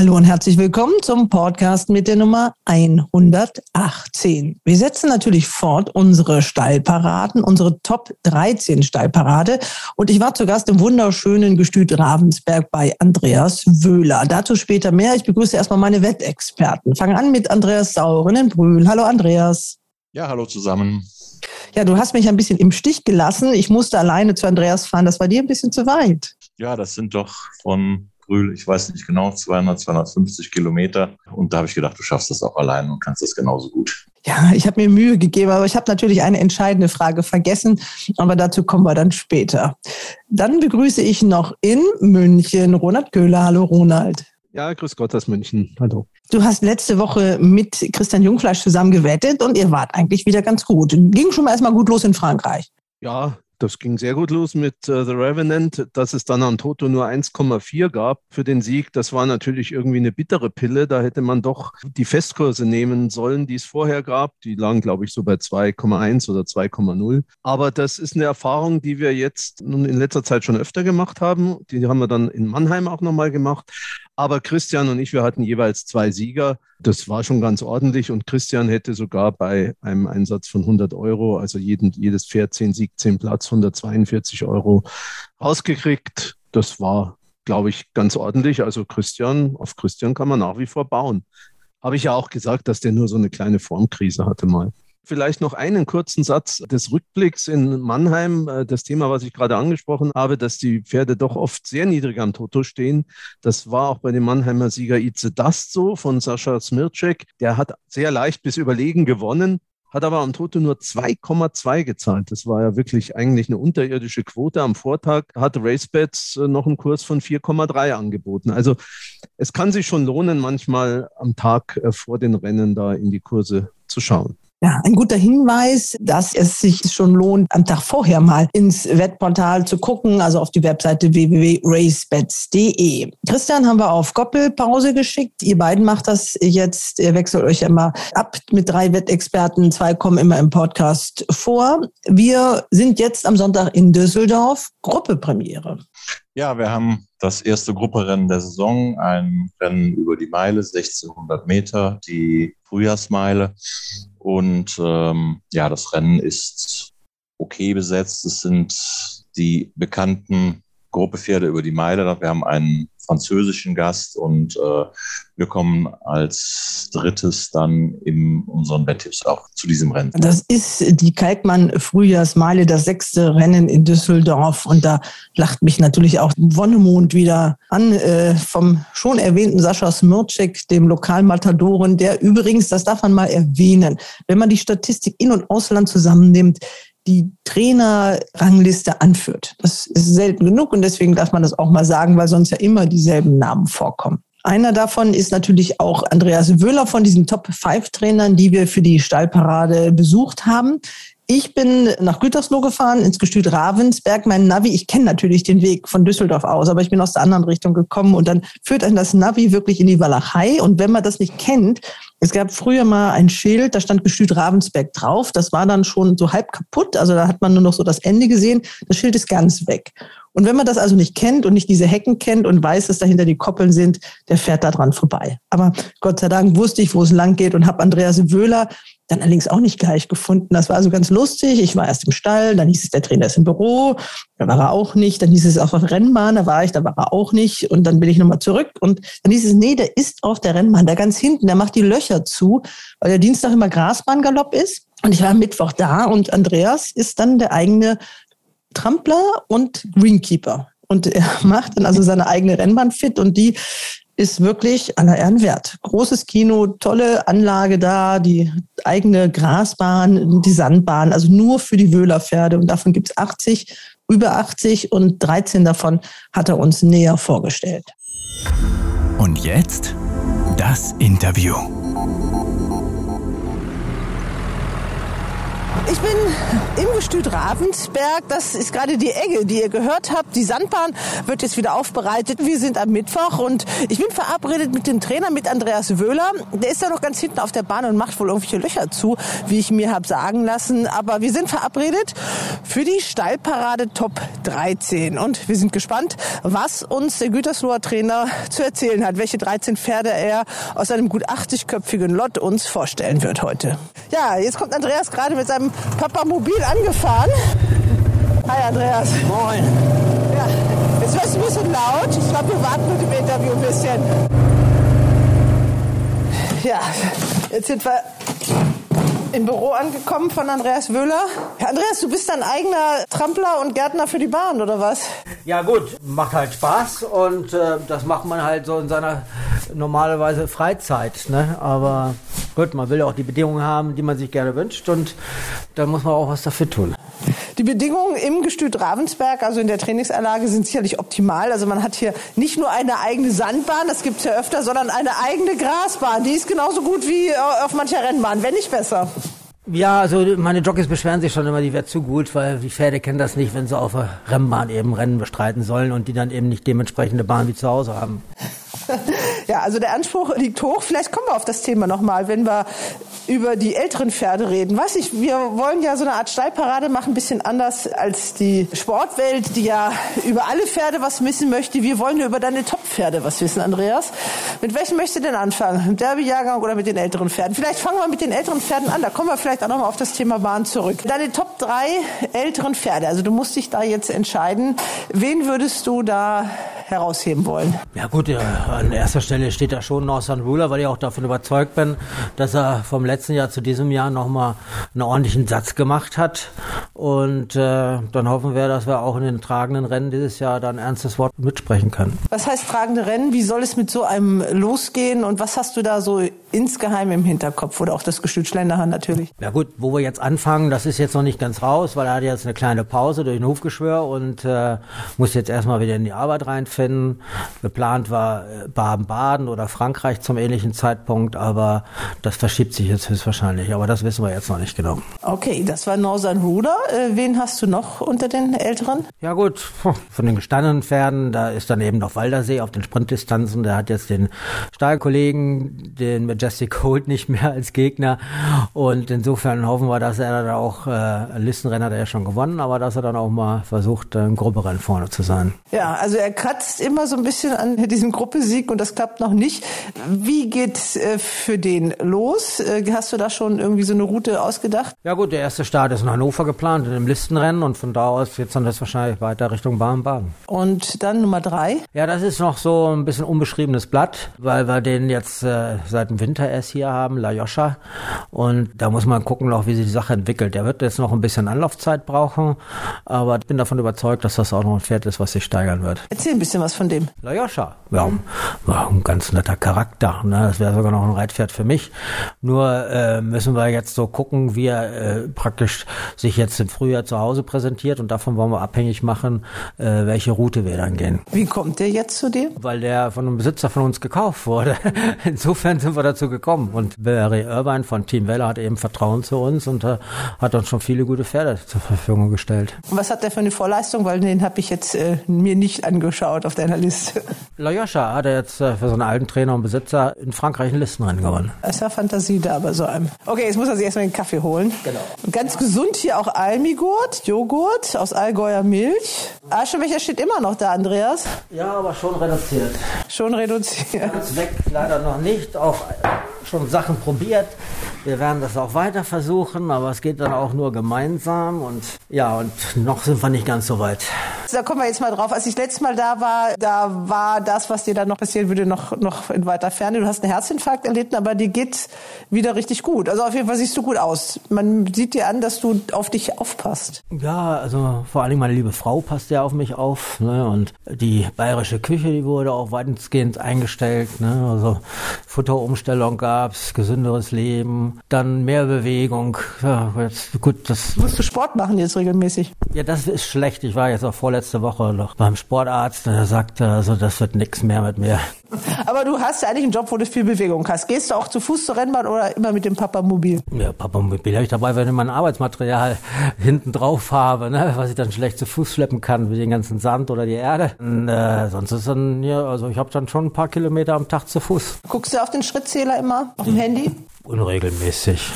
Hallo und herzlich willkommen zum Podcast mit der Nummer 118. Wir setzen natürlich fort unsere Stallparaden, unsere Top 13 Stallparade. Und ich war zu Gast im wunderschönen Gestüt Ravensberg bei Andreas Wöhler. Dazu später mehr. Ich begrüße erstmal meine Wettexperten. Fangen an mit Andreas Sauren in Brühl. Hallo Andreas. Ja, hallo zusammen. Ja, du hast mich ein bisschen im Stich gelassen. Ich musste alleine zu Andreas fahren. Das war dir ein bisschen zu weit. Ja, das sind doch von Brühl, ich weiß nicht genau, 200, 250 Kilometer. Und da habe ich gedacht, du schaffst das auch allein und kannst das genauso gut. Ja, ich habe mir Mühe gegeben, aber ich habe natürlich eine entscheidende Frage vergessen, aber dazu kommen wir dann später. Dann begrüße ich noch in München Ronald Köhler. Hallo Ronald. Ja, grüß Gott aus München. Hallo. Du hast letzte Woche mit Christian Jungfleisch zusammen gewettet und ihr wart eigentlich wieder ganz gut. Ging schon mal erstmal gut los in Frankreich. Ja, das ging sehr gut los mit äh, The Revenant. Dass es dann an Toto nur 1,4 gab für den Sieg, das war natürlich irgendwie eine bittere Pille. Da hätte man doch die Festkurse nehmen sollen, die es vorher gab. Die lagen, glaube ich, so bei 2,1 oder 2,0. Aber das ist eine Erfahrung, die wir jetzt nun in letzter Zeit schon öfter gemacht haben. Die haben wir dann in Mannheim auch nochmal gemacht. Aber Christian und ich, wir hatten jeweils zwei Sieger. Das war schon ganz ordentlich und Christian hätte sogar bei einem Einsatz von 100 Euro, also jeden, jedes Pferd 10 Sieg, 10 Platz, 142 Euro rausgekriegt. Das war, glaube ich, ganz ordentlich. Also Christian, auf Christian kann man nach wie vor bauen. Habe ich ja auch gesagt, dass der nur so eine kleine Formkrise hatte mal. Vielleicht noch einen kurzen Satz des Rückblicks in Mannheim. Äh, das Thema, was ich gerade angesprochen habe, dass die Pferde doch oft sehr niedrig am Toto stehen. Das war auch bei dem Mannheimer Sieger Itze Dast so von Sascha Smircek. Der hat sehr leicht bis überlegen gewonnen hat aber am Toto nur 2,2 gezahlt. Das war ja wirklich eigentlich eine unterirdische Quote. Am Vortag hat RaceBets äh, noch einen Kurs von 4,3 angeboten. Also es kann sich schon lohnen, manchmal am Tag äh, vor den Rennen da in die Kurse zu schauen. Ja, ein guter Hinweis, dass es sich schon lohnt, am Tag vorher mal ins Wettportal zu gucken, also auf die Webseite www.racebets.de. Christian haben wir auf Goppelpause geschickt. Ihr beiden macht das jetzt. Ihr wechselt euch immer ab mit drei Wettexperten. Zwei kommen immer im Podcast vor. Wir sind jetzt am Sonntag in Düsseldorf. Gruppepremiere. Ja, wir haben das erste Grupperennen der Saison, ein Rennen über die Meile, 1600 Meter, die Frühjahrsmeile. Und ähm, ja, das Rennen ist okay besetzt. Es sind die bekannten Gruppepferde über die Meile. Wir haben einen französischen Gast und äh, wir kommen als drittes dann in unseren Wetttipps auch zu diesem Rennen. Das ist die Kalkmann Frühjahrsmeile, das sechste Rennen in Düsseldorf und da lacht mich natürlich auch Wonnemond wieder an äh, vom schon erwähnten Sascha Smircek, dem Lokalmatadoren, der übrigens, das darf man mal erwähnen, wenn man die Statistik in- und Ausland zusammennimmt, die Trainerrangliste anführt. Das ist selten genug und deswegen darf man das auch mal sagen, weil sonst ja immer dieselben Namen vorkommen. Einer davon ist natürlich auch Andreas Wöhler von diesen Top-5-Trainern, die wir für die Stallparade besucht haben. Ich bin nach Gütersloh gefahren, ins Gestüt Ravensberg. Mein Navi, ich kenne natürlich den Weg von Düsseldorf aus, aber ich bin aus der anderen Richtung gekommen und dann führt einen das Navi wirklich in die Walachei. Und wenn man das nicht kennt, es gab früher mal ein Schild, da stand Gestüt Ravensberg drauf. Das war dann schon so halb kaputt. Also da hat man nur noch so das Ende gesehen. Das Schild ist ganz weg. Und wenn man das also nicht kennt und nicht diese Hecken kennt und weiß, dass dahinter die Koppeln sind, der fährt da dran vorbei. Aber Gott sei Dank wusste ich, wo es lang geht und habe Andreas Wöhler dann allerdings auch nicht gleich gefunden. Das war also ganz lustig. Ich war erst im Stall, dann hieß es, der Trainer ist im Büro, da war er auch nicht. Dann hieß es auf der Rennbahn, da war ich, da war er auch nicht. Und dann bin ich nochmal zurück und dann hieß es, nee, der ist auf der Rennbahn, da ganz hinten, der macht die Löcher zu, weil der Dienstag immer Grasbahngalopp ist. Und ich war am Mittwoch da und Andreas ist dann der eigene Trampler und Greenkeeper. Und er macht dann also seine eigene Rennbahn fit und die ist wirklich aller Ehren wert. Großes Kino, tolle Anlage da, die eigene Grasbahn, die Sandbahn, also nur für die Wöhlerpferde. Und davon gibt es 80, über 80 und 13 davon hat er uns näher vorgestellt. Und jetzt das Interview. Ich bin im Gestüt Ravensberg. Das ist gerade die Egge, die ihr gehört habt. Die Sandbahn wird jetzt wieder aufbereitet. Wir sind am Mittwoch und ich bin verabredet mit dem Trainer, mit Andreas Wöhler. Der ist ja noch ganz hinten auf der Bahn und macht wohl irgendwelche Löcher zu, wie ich mir habe sagen lassen. Aber wir sind verabredet für die Steilparade Top 13. Und wir sind gespannt, was uns der Gütersloher Trainer zu erzählen hat. Welche 13 Pferde er aus einem gut 80-köpfigen Lot uns vorstellen wird heute. Ja, jetzt kommt Andreas gerade mit seinem Papa Mobil angefahren. Hi Andreas. Moin. Ja, jetzt wird es ein bisschen laut. Ich glaube, wir warten mit dem Interview ein bisschen. Ja, jetzt sind wir im Büro angekommen von Andreas Wöhler. Andreas, du bist ein eigener Trampler und Gärtner für die Bahn, oder was? Ja gut, macht halt Spaß und äh, das macht man halt so in seiner normalerweise Freizeit. Ne? Aber gut, man will auch die Bedingungen haben, die man sich gerne wünscht und dann muss man auch was dafür tun. Die Bedingungen im Gestüt Ravensberg, also in der Trainingsanlage, sind sicherlich optimal. Also man hat hier nicht nur eine eigene Sandbahn, das gibt's ja öfter, sondern eine eigene Grasbahn. Die ist genauso gut wie äh, auf mancher Rennbahn, wenn nicht besser. Ja, also meine Jockeys beschweren sich schon immer, die wäre zu gut, weil die Pferde kennen das nicht, wenn sie auf der Rennbahn eben Rennen bestreiten sollen und die dann eben nicht dementsprechende Bahn wie zu Hause haben. Ja, also der Anspruch liegt hoch. Vielleicht kommen wir auf das Thema nochmal, wenn wir über die älteren Pferde reden. Weiß ich, wir wollen ja so eine Art Steilparade machen, ein bisschen anders als die Sportwelt, die ja über alle Pferde was wissen möchte. Wir wollen ja über deine Top-Pferde was wissen, Andreas. Mit welchem möchtest du denn anfangen? Im Derby-Jahrgang oder mit den älteren Pferden? Vielleicht fangen wir mit den älteren Pferden an. Da kommen wir vielleicht auch nochmal auf das Thema Bahn zurück. Deine Top drei älteren Pferde. Also du musst dich da jetzt entscheiden. Wen würdest du da herausheben wollen? Ja gut, ja, an erster Stelle steht da schon Northern Ruler, weil ich auch davon überzeugt bin, dass er vom letzten Jahr zu diesem Jahr nochmal einen ordentlichen Satz gemacht hat. Und äh, dann hoffen wir, dass wir auch in den tragenden Rennen dieses Jahr dann ernstes Wort mitsprechen können. Was heißt tragende Rennen? Wie soll es mit so einem losgehen? Und was hast du da so insgeheim im Hinterkopf? Oder auch das Gestüt Schlenderhand natürlich? Ja gut, wo wir jetzt anfangen, das ist jetzt noch nicht ganz raus, weil er hat jetzt eine kleine Pause durch ein Hofgeschwür und äh, muss jetzt erstmal wieder in die Arbeit reinfinden. Geplant war äh, Baden-Baden oder Frankreich zum ähnlichen Zeitpunkt, aber das verschiebt sich jetzt höchstwahrscheinlich. Aber das wissen wir jetzt noch nicht genau. Okay, das war Northern Ruder. Äh, wen hast du noch unter den Älteren? Ja gut, von den gestandenen Pferden, da ist dann eben noch Waldersee auf den Sprintdistanzen. Der hat jetzt den Stahlkollegen, den Majestic Holt nicht mehr als Gegner. Und insofern hoffen wir, dass er dann auch, äh, Listenrennen hat er ja schon gewonnen, aber dass er dann auch mal versucht, ein Grupperennen vorne zu sein. Ja, also er kratzt immer so ein bisschen an diesem Gruppesieg und das klappt noch nicht. Wie geht's äh, für den los? Äh, hast du da schon irgendwie so eine Route ausgedacht? Ja gut, der erste Start ist in Hannover geplant, in dem Listenrennen und von da aus jetzt dann das wahrscheinlich weiter Richtung Baden-Baden. Und dann Nummer drei? Ja, das ist noch so ein bisschen unbeschriebenes Blatt, weil wir den jetzt äh, seit dem Winter erst hier haben, La Joscha. Und da muss man gucken noch, wie sich die Sache entwickelt. Der wird jetzt noch ein bisschen Anlaufzeit brauchen, aber ich bin davon überzeugt, dass das auch noch ein Pferd ist, was sich steigern wird. Erzähl ein bisschen was von dem. La Joscha, ja, war ein ganz netter Charakter. Ne? Das wäre sogar noch ein Reitpferd für mich. Nur äh, müssen wir jetzt so gucken, wie er äh, praktisch sich jetzt im Frühjahr zu Hause präsentiert und davon wollen wir abhängig machen, äh, welche Route wir dann gehen. Wie kommt der jetzt zu dir? Weil der von einem Besitzer von uns gekauft wurde. Insofern sind wir dazu gekommen. Und Barry Irvine von Team Weller hat eben Vertrauen zu uns und äh, hat uns schon viele gute Pferde zur Verfügung gestellt. Und was hat der für eine Vorleistung? Weil den habe ich jetzt äh, mir nicht angeschaut auf deiner Liste. La Joscha hat er jetzt äh, für so einen alten Trainer und Besitzer in Frankreich ein Listenrennen gewonnen. Es ja Fantasie da bei so einem. Okay, jetzt muss er sich erstmal den Kaffee holen. Genau. Und ganz gesund hier auch Almigurt, Joghurt aus Allgäuer Milch. Aschebecher steht immer noch da, Andreas. Ja, aber schon reduziert. Schon reduziert. Ganz weg leider noch nicht. Auch schon Sachen probiert. Wir werden das auch weiter versuchen, aber es geht dann auch nur gemeinsam und ja, und noch sind wir nicht ganz so weit. Da kommen wir jetzt mal drauf. Als ich letztes Mal da war, da war das, was dir dann noch passieren würde, noch, noch in weiter Ferne. Du hast einen Herzinfarkt erlitten, aber dir geht's wieder richtig gut. Also auf jeden Fall siehst du gut aus. Man sieht dir an, dass du auf dich aufpasst. Ja, also vor allem meine liebe Frau passt ja auf mich auf. Ne? Und die bayerische Küche, die wurde auch weitestgehend eingestellt. Ne? Also Futterumstellung gab's, gesünderes Leben, dann mehr Bewegung. Ja, jetzt, gut, das. Musst du Sport machen jetzt regelmäßig? Ja, das ist schlecht. Ich war jetzt auch vorletztes letzte Woche noch beim Sportarzt. Der sagte, also das wird nichts mehr mit mir. Aber du hast ja eigentlich einen Job, wo du viel Bewegung hast. Gehst du auch zu Fuß zur Rennbahn oder immer mit dem Papamobil? Ja, Papamobil habe ich dabei, wenn ich mein Arbeitsmaterial hinten drauf habe, ne, was ich dann schlecht zu Fuß schleppen kann, wie den ganzen Sand oder die Erde. Und, äh, sonst ist dann, ja, also ich habe dann schon ein paar Kilometer am Tag zu Fuß. Guckst du auf den Schrittzähler immer auf dem Handy? Unregelmäßig,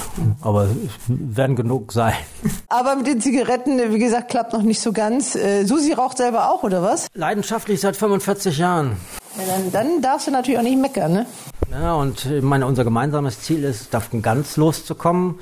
aber es werden genug sein. Aber mit den Zigaretten, wie gesagt, klappt noch nicht so ganz. Äh, Susi raucht selber auch, oder was? Leidenschaftlich seit 45 Jahren. Ja, dann, dann darfst du natürlich auch nicht meckern, ne? Ja, und ich meine, unser gemeinsames Ziel ist, davon ganz loszukommen.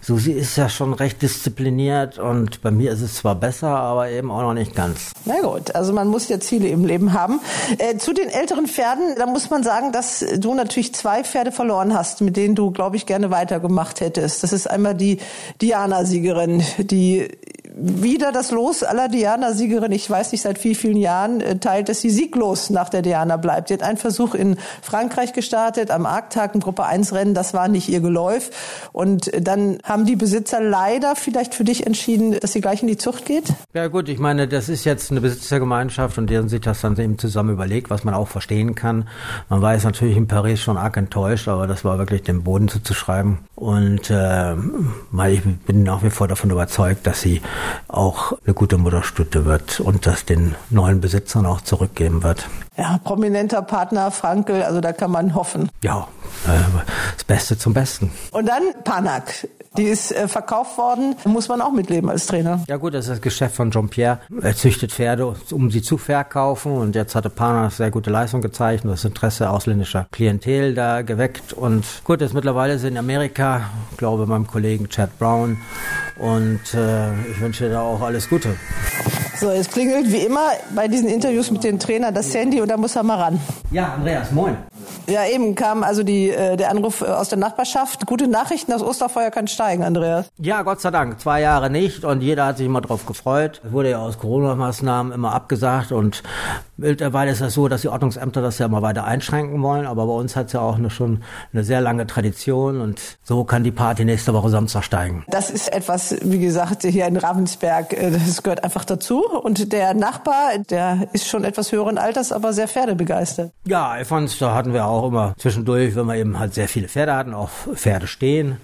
Susi ist ja schon recht diszipliniert und bei mir ist es zwar besser, aber eben auch noch nicht ganz. Na gut, also man muss ja Ziele im Leben haben. Äh, zu den älteren Pferden, da muss man sagen, dass du natürlich zwei Pferde verloren hast, mit denen du, glaube ich, gerne weitergemacht hättest. Das ist einmal die Diana-Siegerin, die wieder das Los aller Diana-Siegerin, ich weiß nicht seit wie vielen Jahren, äh, teilt, dass sie sieglos nach der Diana bleibt. Sie hat einen Versuch in Frankreich gestartet, am Arktag ein Gruppe 1 Rennen, das war nicht ihr Geläuf. Und dann haben die Besitzer leider vielleicht für dich entschieden, dass sie gleich in die Zucht geht? Ja gut, ich meine, das ist jetzt eine Besitzergemeinschaft und die haben sich das dann eben zusammen überlegt, was man auch verstehen kann. Man war jetzt natürlich in Paris schon arg enttäuscht, aber das war wirklich dem Boden zuzuschreiben. Und äh, weil ich bin nach wie vor davon überzeugt, dass sie auch eine gute Mutterstütte wird und das den neuen Besitzern auch zurückgeben wird. Ja, prominenter Partner Frankel, also da kann man hoffen. Ja, äh, das Beste zum Besten. Und dann Panak. Die ist äh, verkauft worden, muss man auch mitleben als Trainer. Ja gut, das ist das Geschäft von Jean-Pierre. Er züchtet Pferde, um sie zu verkaufen und jetzt hatte Panak sehr gute Leistung gezeigt und das Interesse ausländischer Klientel da geweckt und gut, jetzt mittlerweile sind in Amerika, glaube meinem Kollegen Chad Brown und äh, ich wünsche da auch alles Gute. So, jetzt klingelt wie immer bei diesen Interviews mit den Trainern das Handy und da muss er mal ran. Ja, Andreas, moin. Ja, eben kam also die, äh, der Anruf äh, aus der Nachbarschaft. Gute Nachrichten, das Osterfeuer kann steigen, Andreas. Ja, Gott sei Dank. Zwei Jahre nicht und jeder hat sich immer drauf gefreut. Es wurde ja aus Corona-Maßnahmen immer abgesagt und mittlerweile ist das so, dass die Ordnungsämter das ja immer weiter einschränken wollen. Aber bei uns hat es ja auch eine, schon eine sehr lange Tradition und so kann die Party nächste Woche Samstag steigen. Das ist etwas, wie gesagt, hier in Ravensberg, äh, das gehört einfach dazu. Und der Nachbar, der ist schon etwas höheren Alters, aber sehr pferdebegeistert. Ja, Alfons, da hatten wir auch immer zwischendurch, wenn wir eben halt sehr viele Pferde hatten, auch Pferde stehen.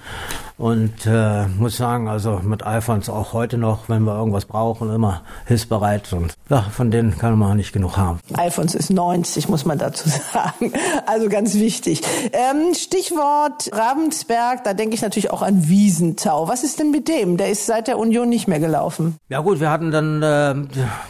Und äh, muss sagen, also mit Alfons auch heute noch, wenn wir irgendwas brauchen, immer hilfsbereit. Und ja, von denen kann man nicht genug haben. Alfons ist 90, muss man dazu sagen. Also ganz wichtig. Ähm, Stichwort Ravensberg, da denke ich natürlich auch an Wiesentau. Was ist denn mit dem? Der ist seit der Union nicht mehr gelaufen. Ja gut, wir hatten dann, äh,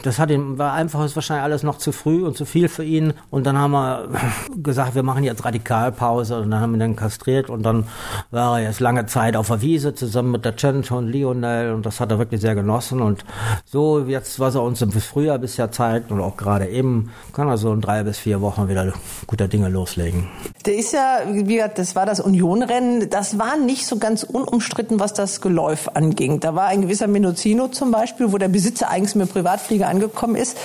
das hat ihm, war einfach, ist wahrscheinlich alles noch zu früh und zu viel für ihn. Und dann haben wir gesagt, wir machen jetzt Radikalpause und dann haben wir ihn dann kastriert und dann war er jetzt lange Zeit auf der Wiese zusammen mit der Chen und Lionel und das hat er wirklich sehr genossen und so jetzt, was er uns im Frühjahr bisher zeigt und auch gerade eben, kann er so in drei bis vier Wochen wieder guter Dinge loslegen. Der ist ja, wie gesagt, das war das Unionrennen, das war nicht so ganz unumstritten, was das Geläuf anging. Da war ein gewisser Menozino zum Beispiel, wo der Besitzer eigentlich mit Privatflieger angekommen ist.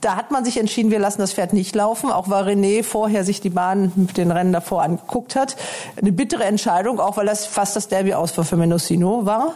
Da hat man sich entschieden, wir lassen das Pferd nicht laufen, auch weil René vorher sich die Bahn mit den Rennen davor angeguckt hat. Eine bittere Entscheidung, auch weil das fast das Derby aus für Mendocino war.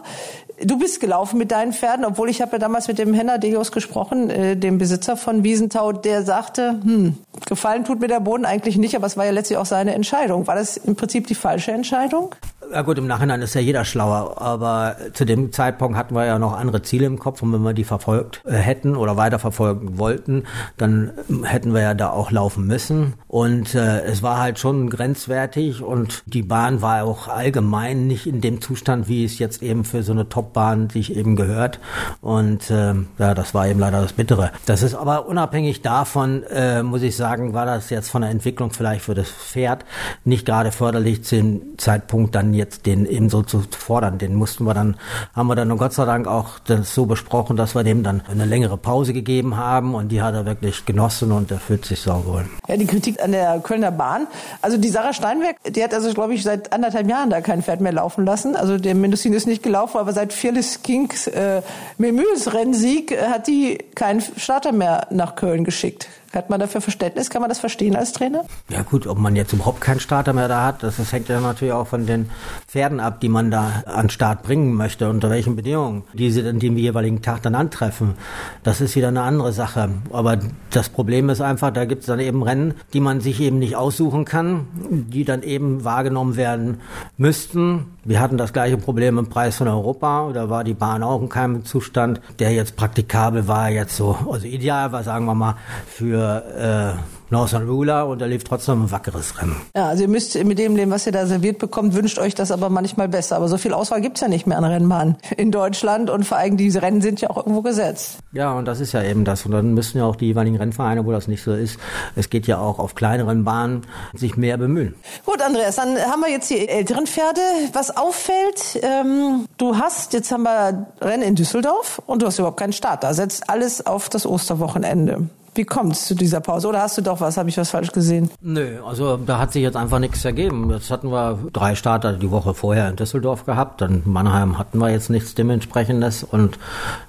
Du bist gelaufen mit deinen Pferden, obwohl ich habe ja damals mit dem Henner Deos gesprochen, äh, dem Besitzer von Wiesentau, der sagte, hm, gefallen tut mir der Boden eigentlich nicht, aber es war ja letztlich auch seine Entscheidung. War das im Prinzip die falsche Entscheidung? Ja gut, im Nachhinein ist ja jeder schlauer, aber zu dem Zeitpunkt hatten wir ja noch andere Ziele im Kopf und wenn wir die verfolgt äh, hätten oder weiterverfolgen wollten, dann hätten wir ja da auch laufen müssen und äh, es war halt schon grenzwertig und die Bahn war auch allgemein nicht in dem Zustand, wie es jetzt eben für so eine Top-Bahn sich eben gehört und äh, ja, das war eben leider das Bittere. Das ist aber unabhängig davon, äh, muss ich sagen, war das jetzt von der Entwicklung vielleicht für das Pferd nicht gerade förderlich zu dem Zeitpunkt dann jetzt den eben so zu fordern. Den mussten wir dann, haben wir dann Gott sei Dank auch das so besprochen, dass wir dem dann eine längere Pause gegeben haben und die hat er wirklich genossen und er fühlt sich sauwohl. Ja, die Kritik an der Kölner Bahn. Also die Sarah Steinberg, die hat also, glaube ich, seit anderthalb Jahren da kein Pferd mehr laufen lassen. Also der Mendocino ist nicht gelaufen, aber seit Fearless Kings äh, Memüls Rennsieg äh, hat die keinen Starter mehr nach Köln geschickt. Hat man dafür Verständnis? Kann man das verstehen als Trainer? Ja gut, ob man jetzt überhaupt keinen Starter mehr da hat, das, das hängt ja natürlich auch von den Pferden ab, die man da an Start bringen möchte, unter welchen Bedingungen, die sie an dem jeweiligen Tag dann antreffen. Das ist wieder eine andere Sache. Aber das Problem ist einfach, da gibt es dann eben Rennen, die man sich eben nicht aussuchen kann, die dann eben wahrgenommen werden müssten. Wir hatten das gleiche Problem im Preis von Europa. Da war die Bahn auch in keinem Zustand, der jetzt praktikabel war, jetzt so, also ideal war, sagen wir mal, für äh, Northern Ruler und er lief trotzdem ein wackeres Rennen. Ja, also ihr müsst mit dem leben, was ihr da serviert bekommt, wünscht euch das aber manchmal besser. Aber so viel Auswahl gibt's ja nicht mehr an Rennbahnen in Deutschland und vor allem diese Rennen sind ja auch irgendwo gesetzt. Ja, und das ist ja eben das. Und dann müssen ja auch die jeweiligen Rennvereine, wo das nicht so ist, es geht ja auch auf kleineren Bahnen, sich mehr bemühen. Gut, Andreas, dann haben wir jetzt die älteren Pferde. Was auffällt, ähm, du hast, jetzt haben wir Rennen in Düsseldorf und du hast überhaupt keinen Start. Da setzt alles auf das Osterwochenende. Wie kommt es zu dieser Pause? Oder hast du doch was? Habe ich was falsch gesehen? Nö, also da hat sich jetzt einfach nichts ergeben. Jetzt hatten wir drei Starter die Woche vorher in Düsseldorf gehabt. Dann in Mannheim hatten wir jetzt nichts dementsprechendes. Und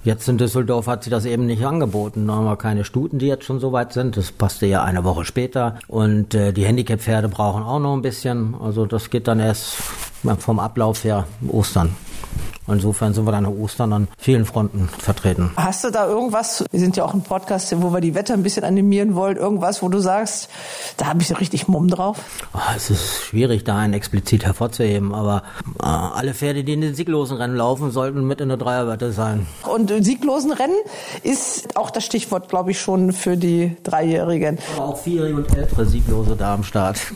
jetzt in Düsseldorf hat sich das eben nicht angeboten. Da haben wir keine Stuten, die jetzt schon so weit sind. Das passte ja eine Woche später. Und äh, die Handicap-Pferde brauchen auch noch ein bisschen. Also das geht dann erst vom Ablauf her Ostern. Insofern sind wir dann an Ostern an vielen Fronten vertreten. Hast du da irgendwas, wir sind ja auch ein Podcast, wo wir die Wetter ein bisschen animieren wollen, irgendwas, wo du sagst, da habe ich so richtig Mumm drauf? Oh, es ist schwierig, da einen explizit hervorzuheben, aber äh, alle Pferde, die in den sieglosen Rennen laufen, sollten mit in der Dreierwette sein. Und sieglosen Rennen ist auch das Stichwort, glaube ich, schon für die Dreijährigen. Aber auch vierjährige und ältere Sieglose da am Start.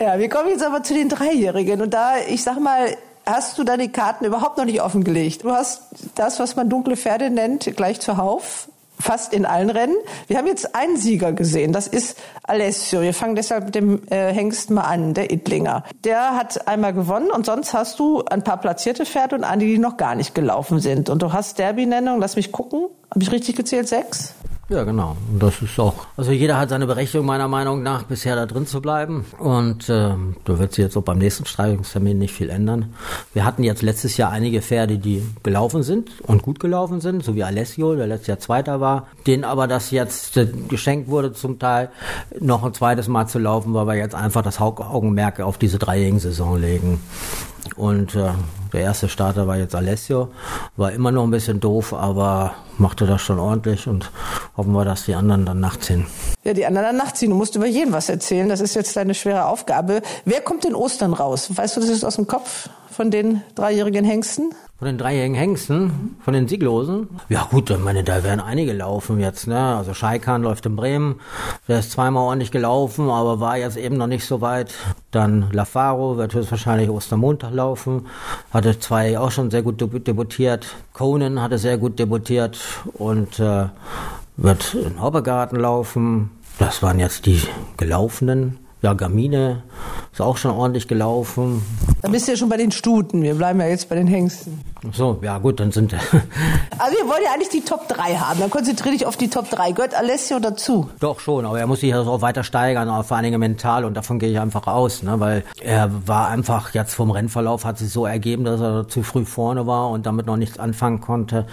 Ja, wir kommen jetzt aber zu den Dreijährigen und da, ich sag mal, hast du deine Karten überhaupt noch nicht offengelegt. Du hast das, was man dunkle Pferde nennt, gleich zuhauf. Fast in allen Rennen. Wir haben jetzt einen Sieger gesehen. Das ist Alessio. Wir fangen deshalb mit dem äh, Hengst mal an, der Ittlinger. Der hat einmal gewonnen und sonst hast du ein paar platzierte Pferde und einige, die noch gar nicht gelaufen sind. Und du hast Derby-Nennung, lass mich gucken. Habe ich richtig gezählt? Sechs? Ja, genau. Und das ist auch, also jeder hat seine Berechtigung meiner Meinung nach bisher da drin zu bleiben. Und äh, da wird sich jetzt auch beim nächsten Streichungstermin nicht viel ändern. Wir hatten jetzt letztes Jahr einige Pferde, die gelaufen sind und gut gelaufen sind, so wie Alessio, der letztes Jahr Zweiter war, denen aber das jetzt äh, geschenkt wurde zum Teil, noch ein zweites Mal zu laufen, weil wir jetzt einfach das Augenmerk auf diese dreijährigen Saison legen. Und äh, der erste Starter war jetzt Alessio, war immer noch ein bisschen doof, aber machte das schon ordentlich und hoffen wir, dass die anderen dann nachziehen. Ja, die anderen dann nachziehen. Du musst über jeden was erzählen. Das ist jetzt deine schwere Aufgabe. Wer kommt in Ostern raus? Weißt du das ist aus dem Kopf von den dreijährigen Hengsten? Von den dreijährigen Hengsten, von den Sieglosen? Ja gut, ich meine, da werden einige laufen jetzt, ne? Also Scheikan läuft in Bremen, der ist zweimal ordentlich gelaufen, aber war jetzt eben noch nicht so weit. Dann Lafaro wird höchstwahrscheinlich Ostermontag laufen, hatte zwei auch schon sehr gut debütiert. Conan hatte sehr gut debütiert und äh, wird in Hobbegarten laufen. Das waren jetzt die gelaufenen. Ja, Gamine ist auch schon ordentlich gelaufen. Da bist du ja schon bei den Stuten. Wir bleiben ja jetzt bei den Hengsten. Ach so, ja gut, dann sind. also wir wollen ja eigentlich die Top 3 haben. Dann konzentriere dich auf die Top 3. Gehört Alessio dazu? Doch schon, aber er muss sich also auch weiter steigern, auch vor allen Dingen mental und davon gehe ich einfach aus, ne? weil er war einfach jetzt vom Rennverlauf hat sich so ergeben, dass er zu früh vorne war und damit noch nichts anfangen konnte.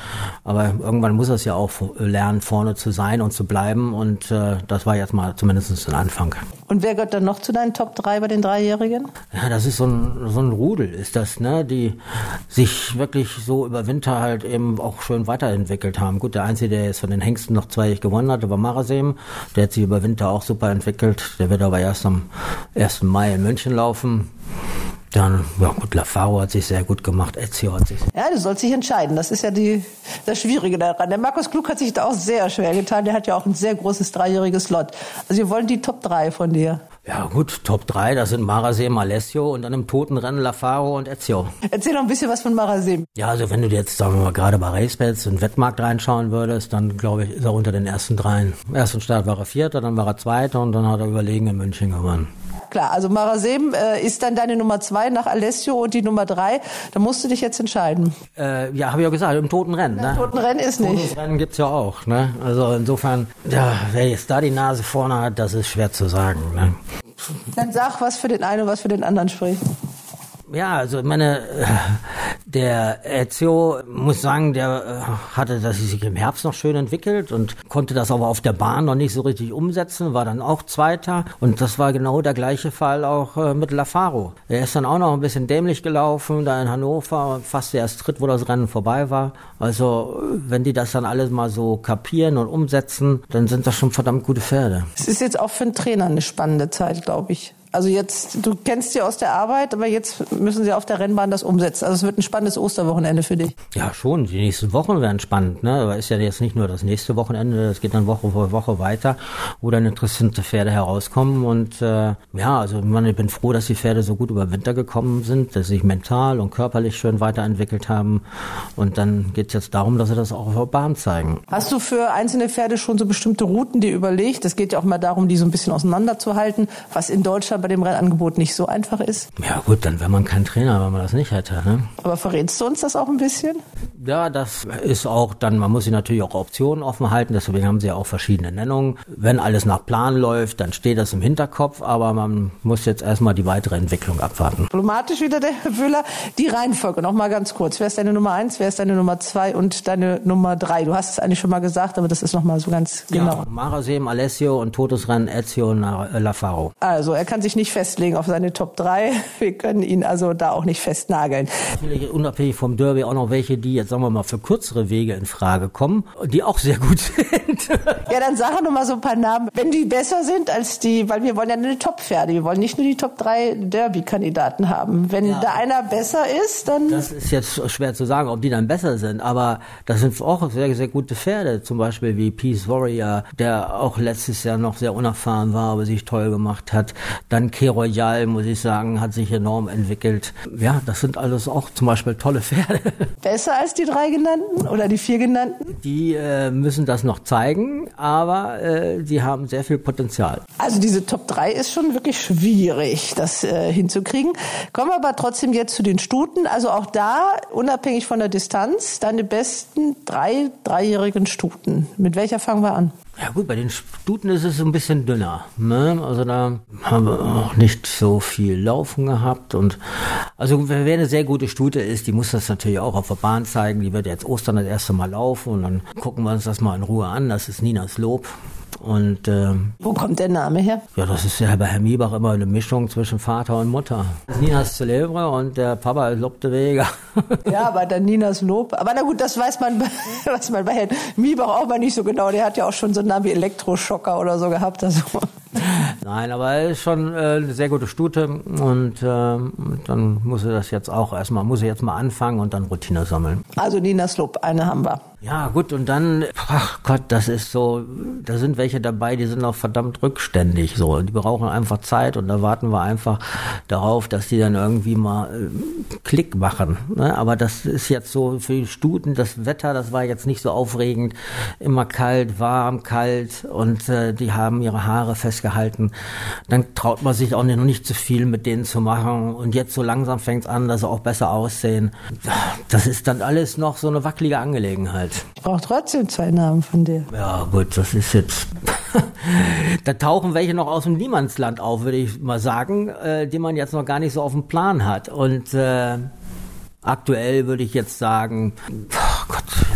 Aber irgendwann muss er es ja auch lernen, vorne zu sein und zu bleiben und äh, das war jetzt mal zumindest ein Anfang. Und wer gehört dann noch zu deinen Top 3 bei den Dreijährigen? Ja, das ist so ein, so ein Rudel, ist das, ne? Die sich wirklich so über Winter halt eben auch schön weiterentwickelt haben. Gut, der Einzige, der jetzt von den Hengsten noch zweijährig gewonnen hatte, war Marasem. Der hat sich über Winter auch super entwickelt. Der wird aber erst am 1. Mai in München laufen. Dann, ja gut, Lafaro hat sich sehr gut gemacht, Ezio hat sich... Ja, du sollst dich entscheiden. Das ist ja die, das Schwierige daran. Der Markus Klug hat sich da auch sehr schwer getan. Der hat ja auch ein sehr großes dreijähriges Lot. Also wir wollen die Top 3 von dir. Ja gut, Top 3, das sind Marasem, Alessio und dann im Totenrennen Lafaro und Ezio. Erzähl noch ein bisschen was von Marasem. Ja, also wenn du jetzt, sagen wir mal, gerade bei Racebeds und Wettmarkt reinschauen würdest, dann glaube ich, ist er unter den ersten dreien. Im ersten Start war er Vierter, dann war er Zweiter und dann hat er überlegen in München gewonnen klar. Also Marasem äh, ist dann deine Nummer zwei nach Alessio und die Nummer drei. Da musst du dich jetzt entscheiden. Äh, ja, habe ich ja gesagt, im toten Rennen. Ne? Im toten Rennen ist nicht. Totes Rennen gibt's ja auch. Ne? Also insofern, ja, wer jetzt da die Nase vorne hat, das ist schwer zu sagen. Ne? Dann sag, was für den einen und was für den anderen spricht. Ja, also meine, Der Ezio, muss sagen, der äh, hatte das sich im Herbst noch schön entwickelt und konnte das aber auf der Bahn noch nicht so richtig umsetzen, war dann auch Zweiter. Und das war genau der gleiche Fall auch äh, mit Lafaro. Er ist dann auch noch ein bisschen dämlich gelaufen, da in Hannover, fast erst Tritt, wo das Rennen vorbei war. Also, wenn die das dann alles mal so kapieren und umsetzen, dann sind das schon verdammt gute Pferde. Es ist jetzt auch für einen Trainer eine spannende Zeit, glaube ich. Also jetzt, du kennst sie aus der Arbeit, aber jetzt müssen sie auf der Rennbahn das umsetzen. Also es wird ein spannendes Osterwochenende für dich. Ja, schon. Die nächsten Wochen werden spannend. Ne? Aber ist ja jetzt nicht nur das nächste Wochenende, es geht dann Woche für Woche weiter, wo dann interessante Pferde herauskommen. Und äh, ja, also ich bin froh, dass die Pferde so gut über Winter gekommen sind, dass sie sich mental und körperlich schön weiterentwickelt haben. Und dann geht es jetzt darum, dass sie das auch auf der Bahn zeigen. Hast du für einzelne Pferde schon so bestimmte Routen dir überlegt? Es geht ja auch mal darum, die so ein bisschen auseinanderzuhalten, was in Deutschland bei dem Rennangebot nicht so einfach ist. Ja gut, dann wäre man kein Trainer, wenn man das nicht hätte. Ne? Aber verrätst du uns das auch ein bisschen? Ja, das ist auch dann, man muss sich natürlich auch Optionen offen halten, deswegen haben sie ja auch verschiedene Nennungen. Wenn alles nach Plan läuft, dann steht das im Hinterkopf, aber man muss jetzt erstmal die weitere Entwicklung abwarten. Diplomatisch wieder der Herr Wöhler. Die Reihenfolge noch mal ganz kurz. Wer ist deine Nummer eins, wer ist deine Nummer zwei und deine Nummer drei? Du hast es eigentlich schon mal gesagt, aber das ist noch mal so ganz genau. Ja, Marasem, Alessio und Todesrennen Ezio und Lafaro. Also, er kann sich nicht festlegen auf seine Top 3. Wir können ihn also da auch nicht festnageln. Natürlich unabhängig vom Derby auch noch welche, die jetzt sagen wir mal für kürzere Wege in Frage kommen, die auch sehr gut sind. ja, dann sag doch mal so ein paar Namen, wenn die besser sind als die, weil wir wollen ja eine Top-Pferde, wir wollen nicht nur die Top 3 Derby-Kandidaten haben. Wenn ja. da einer besser ist, dann... Das ist jetzt schwer zu sagen, ob die dann besser sind, aber das sind auch sehr, sehr gute Pferde, zum Beispiel wie Peace Warrior, der auch letztes Jahr noch sehr unerfahren war, aber sich toll gemacht hat. Dann K Royal, muss ich sagen, hat sich enorm entwickelt. Ja, das sind alles auch zum Beispiel tolle Pferde. Besser als die drei genannten oder die vier genannten? Die äh, müssen das noch zeigen, aber äh, die haben sehr viel Potenzial. Also diese Top 3 ist schon wirklich schwierig, das äh, hinzukriegen. Kommen wir aber trotzdem jetzt zu den Stuten. Also auch da, unabhängig von der Distanz, deine besten drei dreijährigen Stuten. Mit welcher fangen wir an? Ja gut, bei den Stuten ist es ein bisschen dünner. Ne? Also da haben wir auch nicht so viel Laufen gehabt. Und also wer eine sehr gute Stute ist, die muss das natürlich auch auf der Bahn zeigen. Die wird jetzt Ostern das erste Mal laufen und dann gucken wir uns das mal in Ruhe an. Das ist Ninas Lob. Und ähm, wo kommt der Name her? Ja, das ist ja bei Herr Miebach immer eine Mischung zwischen Vater und Mutter. Ninas Celebre und der Papa ist Lob de Vega. ja, aber dann Ninas Lob. Aber na gut, das weiß man, weiß man bei Herrn Miebach auch mal nicht so genau. Der hat ja auch schon so einen Namen wie Elektroschocker oder so gehabt. Also. Nein, aber er ist schon äh, eine sehr gute Stute und äh, dann muss er das jetzt auch erstmal, muss er jetzt mal anfangen und dann Routine sammeln. Also Ninas Lob, eine haben wir. Ja, gut, und dann, ach Gott, das ist so, da sind welche dabei, die sind auch verdammt rückständig, so. Die brauchen einfach Zeit und da warten wir einfach darauf, dass die dann irgendwie mal äh, Klick machen. Ne? Aber das ist jetzt so für die Stuten, das Wetter, das war jetzt nicht so aufregend. Immer kalt, warm, kalt und äh, die haben ihre Haare festgehalten. Dann traut man sich auch nicht, noch nicht zu viel mit denen zu machen. Und jetzt so langsam fängt es an, dass sie auch besser aussehen. Das ist dann alles noch so eine wackelige Angelegenheit halt. Ich brauche trotzdem zwei Namen von dir. Ja, gut, das ist jetzt. da tauchen welche noch aus dem Niemandsland auf, würde ich mal sagen, äh, die man jetzt noch gar nicht so auf dem Plan hat. Und äh, aktuell würde ich jetzt sagen,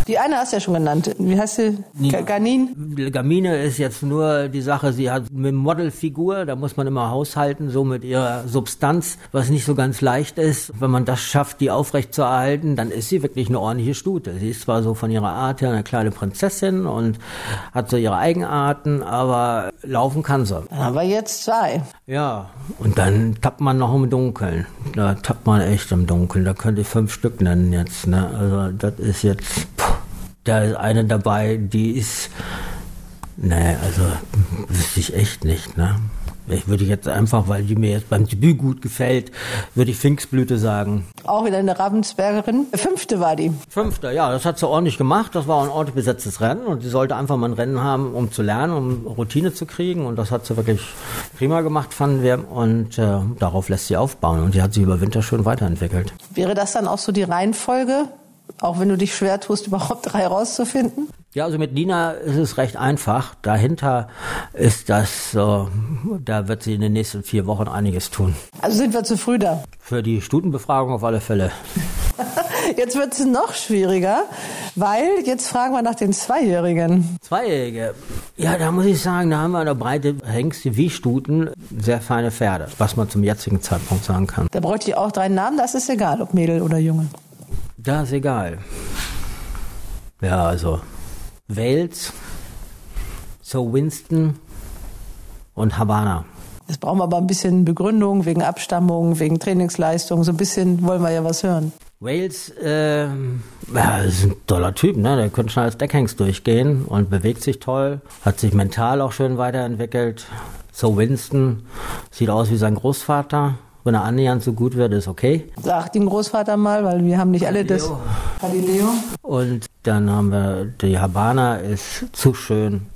die eine hast du ja schon genannt. Wie heißt sie? Ganin? Gamine ist jetzt nur die Sache, sie hat eine Modelfigur, da muss man immer haushalten, so mit ihrer Substanz, was nicht so ganz leicht ist. Wenn man das schafft, die aufrecht zu erhalten, dann ist sie wirklich eine ordentliche Stute. Sie ist zwar so von ihrer Art her eine kleine Prinzessin und hat so ihre Eigenarten, aber laufen kann sie. Aber jetzt zwei. Ja, und dann tappt man noch im Dunkeln. Da tappt man echt im Dunkeln. Da könnte ich fünf Stück nennen jetzt. Ne? Also das ist jetzt da ist eine dabei, die ist, nee, also wüsste ich echt nicht, ne? Ich würde jetzt einfach, weil die mir jetzt beim Debüt gut gefällt, würde ich Pfingstblüte sagen. Auch wieder eine Ravensbergerin. Fünfte war die. Fünfte, ja, das hat sie ordentlich gemacht. Das war ein ordentlich besetztes Rennen und sie sollte einfach mal ein Rennen haben, um zu lernen, um Routine zu kriegen. Und das hat sie wirklich prima gemacht, fanden wir. Und äh, darauf lässt sie aufbauen. Und sie hat sich über Winter schön weiterentwickelt. Wäre das dann auch so die Reihenfolge? Auch wenn du dich schwer tust, überhaupt drei rauszufinden? Ja, also mit Nina ist es recht einfach. Dahinter ist das so, da wird sie in den nächsten vier Wochen einiges tun. Also sind wir zu früh da? Für die Stutenbefragung auf alle Fälle. Jetzt wird es noch schwieriger, weil jetzt fragen wir nach den Zweijährigen. Zweijährige. Ja, da muss ich sagen, da haben wir eine breite Hengste wie Stuten, sehr feine Pferde, was man zum jetzigen Zeitpunkt sagen kann. Da bräuchte ich auch drei Namen, das ist egal, ob Mädel oder Junge. Da ist egal. Ja, also Wales, So Winston und Havana. Jetzt brauchen wir aber ein bisschen Begründung wegen Abstammung, wegen Trainingsleistung. So ein bisschen wollen wir ja was hören. Wales, äh, ja, ist ein toller Typ, ne? Der könnte schon als Deckhengst durchgehen und bewegt sich toll, hat sich mental auch schön weiterentwickelt. So Winston sieht aus wie sein Großvater. Wenn er annähernd so gut wird, ist okay. Sagt ihm Großvater mal, weil wir haben nicht alle das. Galileo. Und dann haben wir die Habana ist zu schön,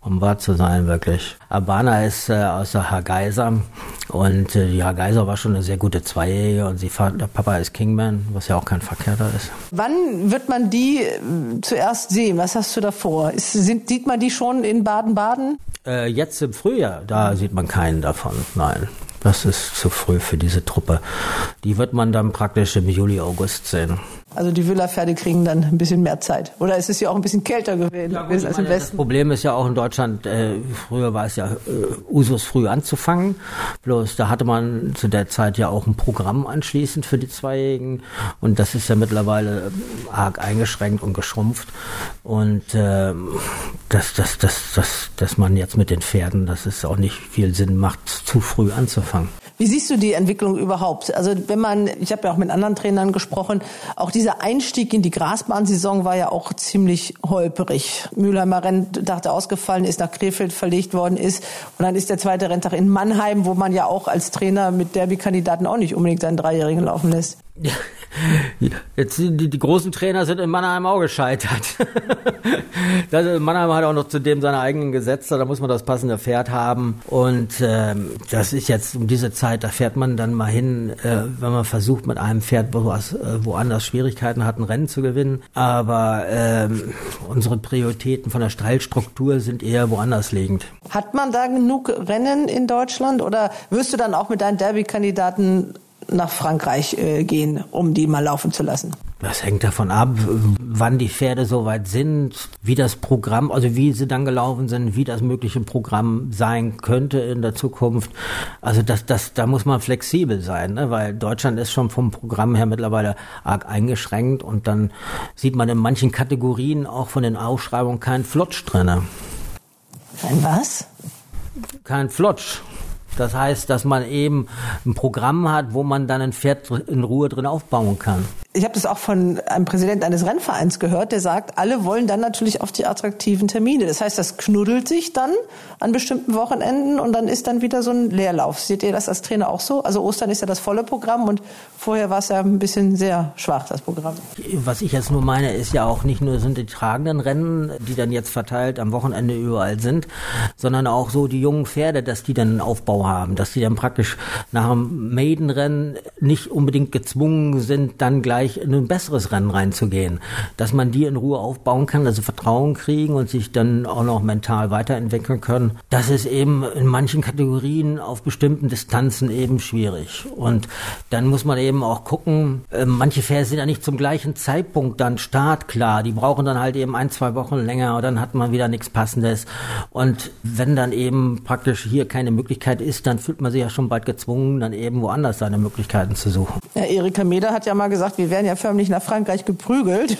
um wahr zu sein, wirklich. Habana ist äh, aus der Hargeiser und äh, die Hargeiser war schon eine sehr gute Zweijährige und sie, der Papa ist Kingman, was ja auch kein verkehrter ist. Wann wird man die äh, zuerst sehen? Was hast du davor? Ist, sind, sieht man die schon in Baden-Baden? Äh, jetzt im Frühjahr, da sieht man keinen davon, nein. Das ist zu früh für diese Truppe. Die wird man dann praktisch im Juli, August sehen. Also die Villa-Pferde kriegen dann ein bisschen mehr Zeit. Oder ist es ja auch ein bisschen kälter gewesen Ja, als im Westen? Das Problem ist ja auch in Deutschland, äh, früher war es ja äh, Usus früh anzufangen. Bloß da hatte man zu der Zeit ja auch ein Programm anschließend für die Zweijährigen. Und das ist ja mittlerweile äh, arg eingeschränkt und geschrumpft. Und ähm, dass, dass, dass, dass, dass man jetzt mit den Pferden, dass es auch nicht viel Sinn macht, zu früh anzufangen. Wie siehst du die Entwicklung überhaupt? Also wenn man, ich habe ja auch mit anderen Trainern gesprochen, auch dieser Einstieg in die Grasbahnsaison war ja auch ziemlich holperig. Mülheimer Renntag, der ausgefallen ist, nach Krefeld verlegt worden ist. Und dann ist der zweite Renntag in Mannheim, wo man ja auch als Trainer mit Derby-Kandidaten auch nicht unbedingt seinen Dreijährigen laufen lässt. Jetzt die, die großen Trainer sind in Mannheim auch gescheitert. das, Mannheim hat auch noch zudem seine eigenen Gesetze, da muss man das passende Pferd haben. Und ähm, das ist jetzt um diese Zeit, da fährt man dann mal hin, äh, wenn man versucht mit einem Pferd woanders, äh, woanders Schwierigkeiten hat, ein Rennen zu gewinnen. Aber ähm, unsere Prioritäten von der Stallstruktur sind eher woanders liegend. Hat man da genug Rennen in Deutschland oder wirst du dann auch mit deinen Derby-Kandidaten nach Frankreich äh, gehen, um die mal laufen zu lassen? Das hängt davon ab, wann die Pferde soweit sind, wie das Programm, also wie sie dann gelaufen sind, wie das mögliche Programm sein könnte in der Zukunft. Also das, das, da muss man flexibel sein, ne? weil Deutschland ist schon vom Programm her mittlerweile arg eingeschränkt und dann sieht man in manchen Kategorien auch von den Ausschreibungen keinen Flotsch drinne. Ein was? Kein Flotsch. Das heißt, dass man eben ein Programm hat, wo man dann ein Pferd in Ruhe drin aufbauen kann. Ich habe das auch von einem Präsidenten eines Rennvereins gehört, der sagt, alle wollen dann natürlich auf die attraktiven Termine. Das heißt, das knuddelt sich dann an bestimmten Wochenenden und dann ist dann wieder so ein Leerlauf. Seht ihr das als Trainer auch so? Also Ostern ist ja das volle Programm und vorher war es ja ein bisschen sehr schwach, das Programm. Was ich jetzt nur meine, ist ja auch nicht nur sind die tragenden Rennen, die dann jetzt verteilt am Wochenende überall sind, sondern auch so die jungen Pferde, dass die dann einen Aufbau haben, dass die dann praktisch nach dem Maidenrennen nicht unbedingt gezwungen sind, dann gleich in ein besseres Rennen reinzugehen. Dass man die in Ruhe aufbauen kann, also Vertrauen kriegen und sich dann auch noch mental weiterentwickeln können. Das ist eben in manchen Kategorien auf bestimmten Distanzen eben schwierig. Und dann muss man eben auch gucken, äh, manche Pferde sind ja nicht zum gleichen Zeitpunkt dann startklar. Die brauchen dann halt eben ein, zwei Wochen länger und dann hat man wieder nichts Passendes. Und wenn dann eben praktisch hier keine Möglichkeit ist, dann fühlt man sich ja schon bald gezwungen, dann eben woanders seine Möglichkeiten zu suchen. Ja, Erika Meder hat ja mal gesagt, wir werden ja förmlich nach Frankreich geprügelt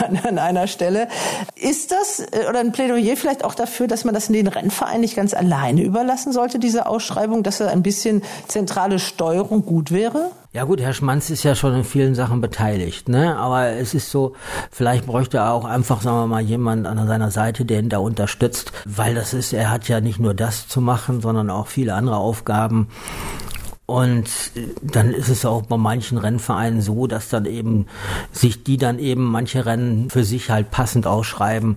an einer Stelle. Ist das äh, oder ein Plädoyer vielleicht auch dafür, dass man das in den Rennverein nicht ganz alleine überlassen sollte, diese Ausschreibung, dass da ein bisschen zentrale Steuerung gut wäre? Ja gut, Herr Schmanz ist ja schon in vielen Sachen beteiligt, ne? Aber es ist so, vielleicht bräuchte er auch einfach, sagen wir mal, jemand an seiner Seite, der ihn da unterstützt, weil das ist, er hat ja nicht nur das zu machen, sondern auch viele andere Aufgaben. Und dann ist es auch bei manchen Rennvereinen so, dass dann eben sich die dann eben manche Rennen für sich halt passend ausschreiben,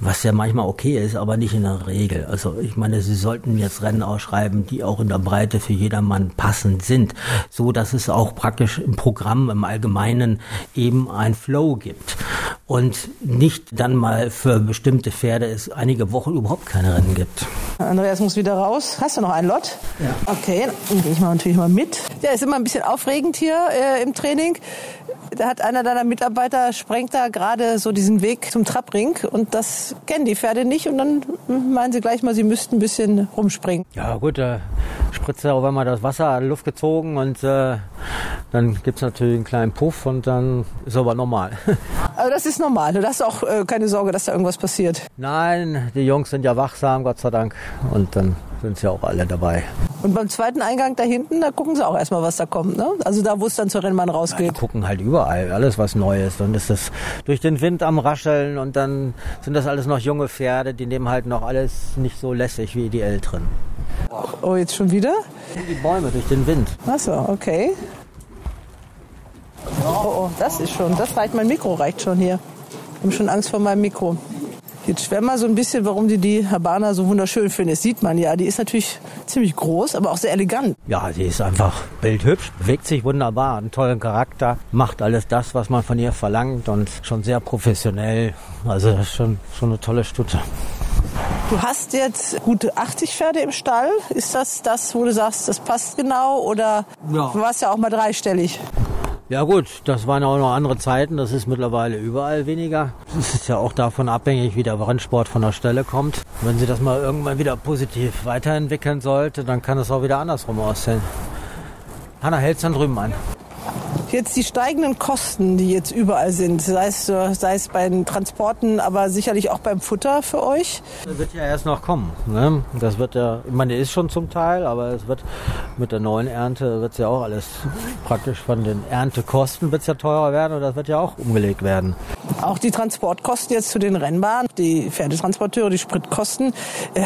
was ja manchmal okay ist, aber nicht in der Regel. Also ich meine, sie sollten jetzt Rennen ausschreiben, die auch in der Breite für jedermann passend sind, so dass es auch praktisch im Programm im Allgemeinen eben ein Flow gibt. und nicht dann mal für bestimmte Pferde es einige Wochen überhaupt keine Rennen gibt. Andreas muss wieder raus. Hast du noch ein Lot? Ja. Okay, dann gehe ich mal natürlich mal mit. Ja, ist immer ein bisschen aufregend hier äh, im Training. Da hat einer deiner Mitarbeiter sprengt da gerade so diesen Weg zum Trabring und das kennen die Pferde nicht und dann meinen sie gleich mal, sie müssten ein bisschen rumspringen. Ja gut, da spritzt ja auch immer das Wasser an die Luft gezogen und äh, dann gibt es natürlich einen kleinen Puff und dann ist aber normal. Also das ist normal. Du hast auch äh, keine Sorge, dass da irgendwas passiert. Nein, die Jungs sind ja wachsam, Gott sei Dank. Und dann sind sie auch alle dabei. Und beim zweiten Eingang da hinten, da gucken sie auch erstmal, was da kommt. Ne? Also da, wo es dann zur Rennbahn rausgeht. Die gucken halt überall, alles was neu ist. Und ist das durch den Wind am Rascheln und dann sind das alles noch junge Pferde, die nehmen halt noch alles nicht so lässig wie die Älteren. Oh, jetzt schon wieder? Die Bäume durch den Wind. Ach so, okay. Oh, oh, das ist schon, das reicht, mein Mikro reicht schon hier. Ich habe schon Angst vor meinem Mikro. Jetzt schwärmen wir so ein bisschen, warum die die Habana so wunderschön finden. Das sieht man ja. Die ist natürlich ziemlich groß, aber auch sehr elegant. Ja, die ist einfach bildhübsch, bewegt sich wunderbar, einen tollen Charakter, macht alles das, was man von ihr verlangt und schon sehr professionell. Also das ist schon, schon eine tolle Stute. Du hast jetzt gute 80 Pferde im Stall. Ist das das, wo du sagst, das passt genau? Oder Ja. du warst ja auch mal dreistellig? Ja gut, das waren auch noch andere Zeiten, das ist mittlerweile überall weniger. Es ist ja auch davon abhängig, wie der Rennsport von der Stelle kommt. Wenn sie das mal irgendwann wieder positiv weiterentwickeln sollte, dann kann es auch wieder andersrum aussehen. Hanna, hält's dann drüben an. Jetzt die steigenden Kosten, die jetzt überall sind, sei es, sei es bei den Transporten, aber sicherlich auch beim Futter für euch. Das wird ja erst noch kommen. Ne? Das wird ja, ich meine, ist schon zum Teil, aber es wird mit der neuen Ernte wird ja auch alles praktisch von den Erntekosten wird's ja teurer werden und das wird ja auch umgelegt werden. Auch die Transportkosten jetzt zu den Rennbahnen, die Pferdetransporteure, die Spritkosten. Äh,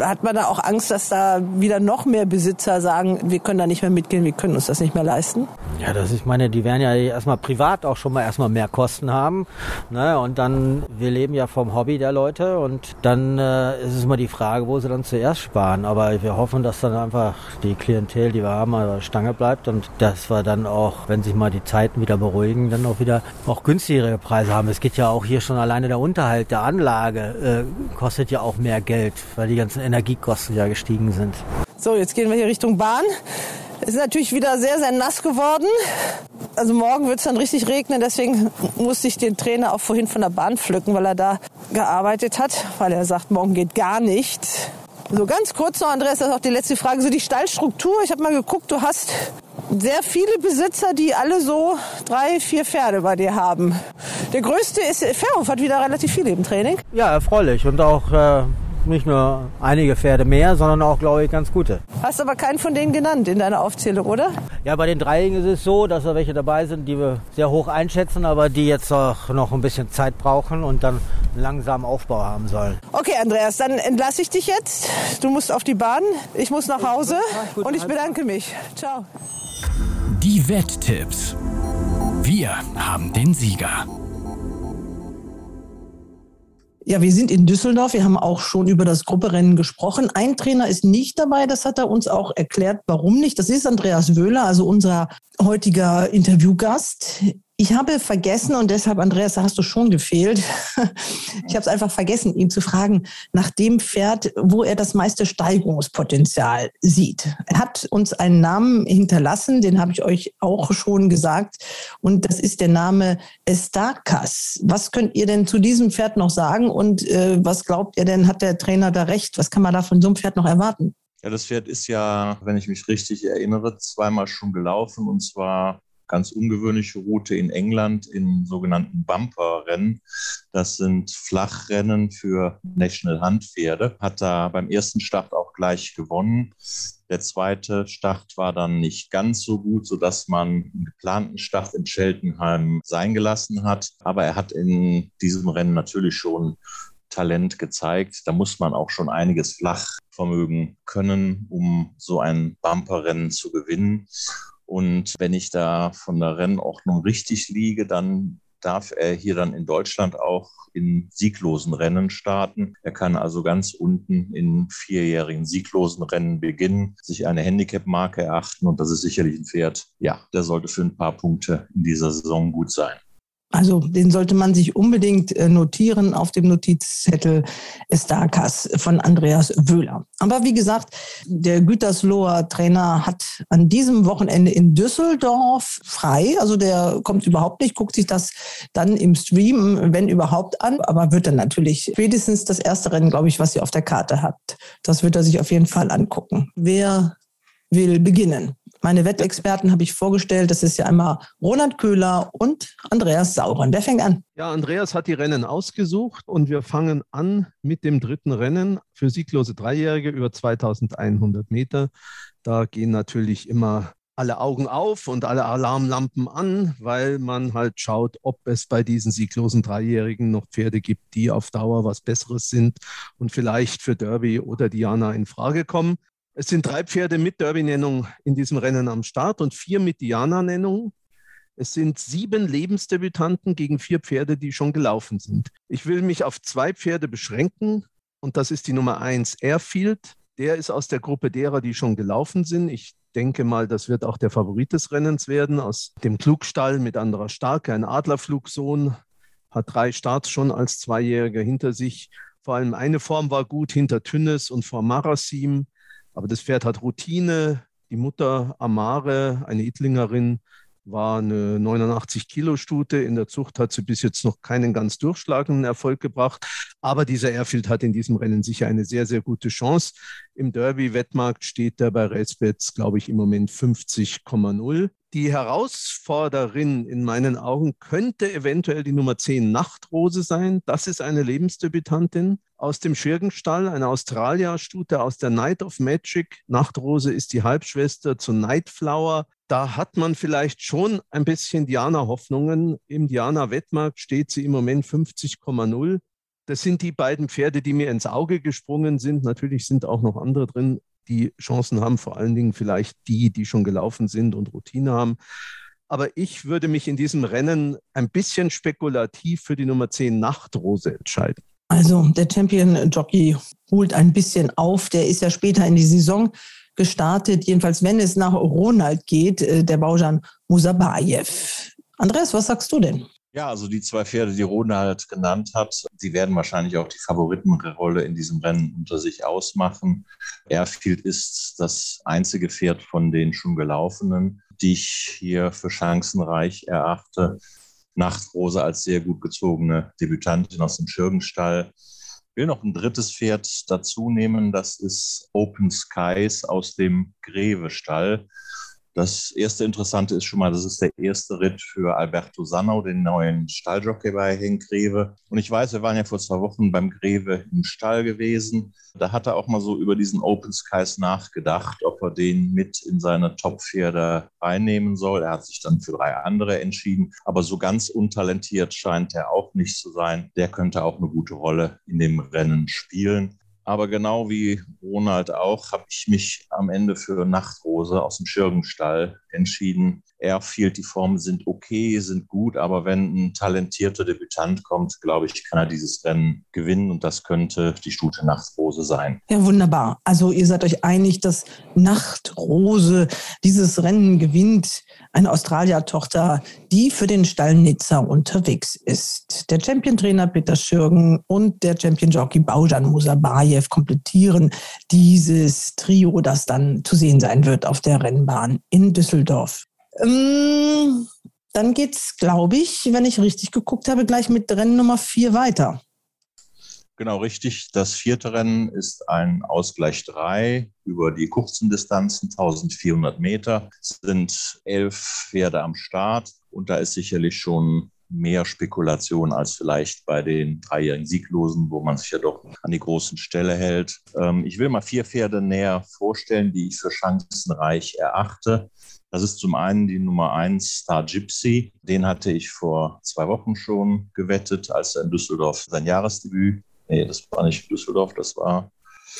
hat man da auch Angst, dass da wieder noch mehr Besitzer sagen, wir können da nicht mehr mitgehen, wir können uns das nicht mehr leisten? Ja, das ich meine, die werden ja erstmal privat auch schon mal erstmal mehr Kosten haben. Ne? Und dann, wir leben ja vom Hobby der Leute und dann äh, ist es immer die Frage, wo sie dann zuerst sparen. Aber wir hoffen, dass dann einfach die Klientel, die wir haben, an der Stange bleibt und dass wir dann auch, wenn sich mal die Zeiten wieder beruhigen, dann auch wieder auch günstigere Preise haben. Es geht ja auch hier schon alleine der Unterhalt der Anlage äh, kostet ja auch mehr Geld, weil die ganzen Energiekosten ja gestiegen sind. So, jetzt gehen wir hier Richtung Bahn. Es ist natürlich wieder sehr, sehr nass geworden. Also morgen wird es dann richtig regnen, deswegen musste ich den Trainer auch vorhin von der Bahn pflücken, weil er da gearbeitet hat, weil er sagt, morgen geht gar nicht. So ganz kurz noch, Andreas, das ist auch die letzte Frage. So die Stallstruktur, ich habe mal geguckt, du hast sehr viele Besitzer, die alle so drei, vier Pferde bei dir haben. Der größte ist, Ferhof hat wieder relativ viele im Training. Ja, erfreulich und auch äh, nicht nur einige Pferde mehr, sondern auch, glaube ich, ganz gute. Hast aber keinen von denen genannt in deiner Aufzählung, oder? Ja, bei den Dreijährigen ist es so, dass da welche dabei sind, die wir sehr hoch einschätzen, aber die jetzt auch noch ein bisschen Zeit brauchen und dann einen langsamen Aufbau haben sollen. Okay, Andreas, dann entlasse ich dich jetzt. Du musst auf die Bahn, ich muss nach Hause und ich bedanke mich. Ciao. Die Wetttipps. Wir haben den Sieger. Ja, wir sind in Düsseldorf. Wir haben auch schon über das Grupperennen gesprochen. Ein Trainer ist nicht dabei. Das hat er uns auch erklärt, warum nicht. Das ist Andreas Wöhler, also unser heutiger Interviewgast. Ich habe vergessen, und deshalb, Andreas, da hast du schon gefehlt. Ich habe es einfach vergessen, ihn zu fragen nach dem Pferd, wo er das meiste Steigerungspotenzial sieht. Er hat uns einen Namen hinterlassen, den habe ich euch auch schon gesagt. Und das ist der Name Estakas. Was könnt ihr denn zu diesem Pferd noch sagen? Und äh, was glaubt ihr denn, hat der Trainer da recht? Was kann man da von so einem Pferd noch erwarten? Ja, das Pferd ist ja, wenn ich mich richtig erinnere, zweimal schon gelaufen und zwar ganz ungewöhnliche Route in England in sogenannten Bumper-Rennen. Das sind Flachrennen für National Handpferde. Hat da beim ersten Start auch gleich gewonnen. Der zweite Start war dann nicht ganz so gut, sodass man einen geplanten Start in Cheltenham sein gelassen hat. Aber er hat in diesem Rennen natürlich schon Talent gezeigt. Da muss man auch schon einiges Flachvermögen können, um so ein Bumperrennen zu gewinnen. Und wenn ich da von der Rennordnung richtig liege, dann darf er hier dann in Deutschland auch in sieglosen Rennen starten. Er kann also ganz unten in vierjährigen sieglosen Rennen beginnen, sich eine Handicap-Marke erachten und das ist sicherlich ein Pferd, ja, der sollte für ein paar Punkte in dieser Saison gut sein. Also den sollte man sich unbedingt äh, notieren auf dem Notizzettel Estakas von Andreas Wöhler. Aber wie gesagt, der Gütersloher Trainer hat an diesem Wochenende in Düsseldorf frei. Also der kommt überhaupt nicht, guckt sich das dann im Stream, wenn überhaupt, an. Aber wird dann natürlich spätestens das erste Rennen, glaube ich, was sie auf der Karte hat. Das wird er sich auf jeden Fall angucken. Wer will beginnen? Meine Wettexperten habe ich vorgestellt. Das ist ja einmal Roland Köhler und Andreas Sauren. Wer fängt an? Ja, Andreas hat die Rennen ausgesucht und wir fangen an mit dem dritten Rennen für sieglose Dreijährige über 2100 Meter. Da gehen natürlich immer alle Augen auf und alle Alarmlampen an, weil man halt schaut, ob es bei diesen sieglosen Dreijährigen noch Pferde gibt, die auf Dauer was Besseres sind und vielleicht für Derby oder Diana in Frage kommen. Es sind drei Pferde mit Derby-Nennung in diesem Rennen am Start und vier mit Diana-Nennung. Es sind sieben Lebensdebütanten gegen vier Pferde, die schon gelaufen sind. Ich will mich auf zwei Pferde beschränken und das ist die Nummer eins Airfield. Der ist aus der Gruppe derer, die schon gelaufen sind. Ich denke mal, das wird auch der Favorit des Rennens werden, aus dem Klugstall mit anderer Starke, ein Adlerflugsohn, hat drei Starts schon als Zweijähriger hinter sich. Vor allem eine Form war gut hinter Tünnes und vor Marasim. Aber das Pferd hat Routine. Die Mutter Amare, eine Ittlingerin, war eine 89 Kilo Stute. In der Zucht hat sie bis jetzt noch keinen ganz durchschlagenden Erfolg gebracht. Aber dieser Airfield hat in diesem Rennen sicher eine sehr, sehr gute Chance. Im Derby-Wettmarkt steht er bei Racebets, glaube ich, im Moment 50,0. Die Herausforderin in meinen Augen könnte eventuell die Nummer 10 Nachtrose sein. Das ist eine Lebensdebütantin aus dem Schirgenstall, eine Australia-Stute aus der Night of Magic. Nachtrose ist die Halbschwester zu Nightflower. Da hat man vielleicht schon ein bisschen Diana-Hoffnungen. Im Diana-Wettmarkt steht sie im Moment 50,0. Das sind die beiden Pferde, die mir ins Auge gesprungen sind. Natürlich sind auch noch andere drin die Chancen haben, vor allen Dingen vielleicht die, die schon gelaufen sind und Routine haben. Aber ich würde mich in diesem Rennen ein bisschen spekulativ für die Nummer 10 Nachtrose entscheiden. Also der Champion Jockey holt ein bisschen auf. Der ist ja später in die Saison gestartet. Jedenfalls, wenn es nach Ronald geht, äh, der Baujan Musabayev. Andreas, was sagst du denn? Ja, also die zwei Pferde, die Ronald genannt hat, die werden wahrscheinlich auch die Favoritenrolle in diesem Rennen unter sich ausmachen. Airfield ist das einzige Pferd von den schon gelaufenen, die ich hier für chancenreich erachte. Nachtrose als sehr gut gezogene Debütantin aus dem Schirgenstall. Ich will noch ein drittes Pferd dazu nehmen, das ist Open Skies aus dem Greve-Stall. Das erste Interessante ist schon mal, das ist der erste Ritt für Alberto Sanau, den neuen Stalljockey bei Henk Greve. Und ich weiß, wir waren ja vor zwei Wochen beim Greve im Stall gewesen. Da hat er auch mal so über diesen Open Skies nachgedacht, ob er den mit in seine Top-Pferde reinnehmen soll. Er hat sich dann für drei andere entschieden. Aber so ganz untalentiert scheint er auch nicht zu sein. Der könnte auch eine gute Rolle in dem Rennen spielen. Aber genau wie Ronald auch, habe ich mich am Ende für Nachtrose aus dem Schirgenstall entschieden. Airfield, die Formen sind okay, sind gut, aber wenn ein talentierter Debütant kommt, glaube ich, kann er dieses Rennen gewinnen und das könnte die Stute Nachtrose sein. Ja, wunderbar. Also ihr seid euch einig, dass Nachtrose dieses Rennen gewinnt. Eine Australier-Tochter, die für den Stall Nizza unterwegs ist. Der Champion-Trainer Peter Schürgen und der Champion-Jockey Baujan Musabayev komplettieren dieses Trio, das dann zu sehen sein wird auf der Rennbahn in Düsseldorf. Ähm, dann es, glaube ich, wenn ich richtig geguckt habe, gleich mit Rennen Nummer vier weiter. Genau, richtig. Das vierte Rennen ist ein Ausgleich 3 über die kurzen Distanzen, 1400 Meter. Es sind elf Pferde am Start und da ist sicherlich schon mehr Spekulation als vielleicht bei den dreijährigen Sieglosen, wo man sich ja doch an die großen Stelle hält. Ähm, ich will mal vier Pferde näher vorstellen, die ich für chancenreich erachte. Das ist zum einen die Nummer 1 Star Gypsy. Den hatte ich vor zwei Wochen schon gewettet, als er in Düsseldorf sein Jahresdebüt, nee, das war nicht Düsseldorf, das war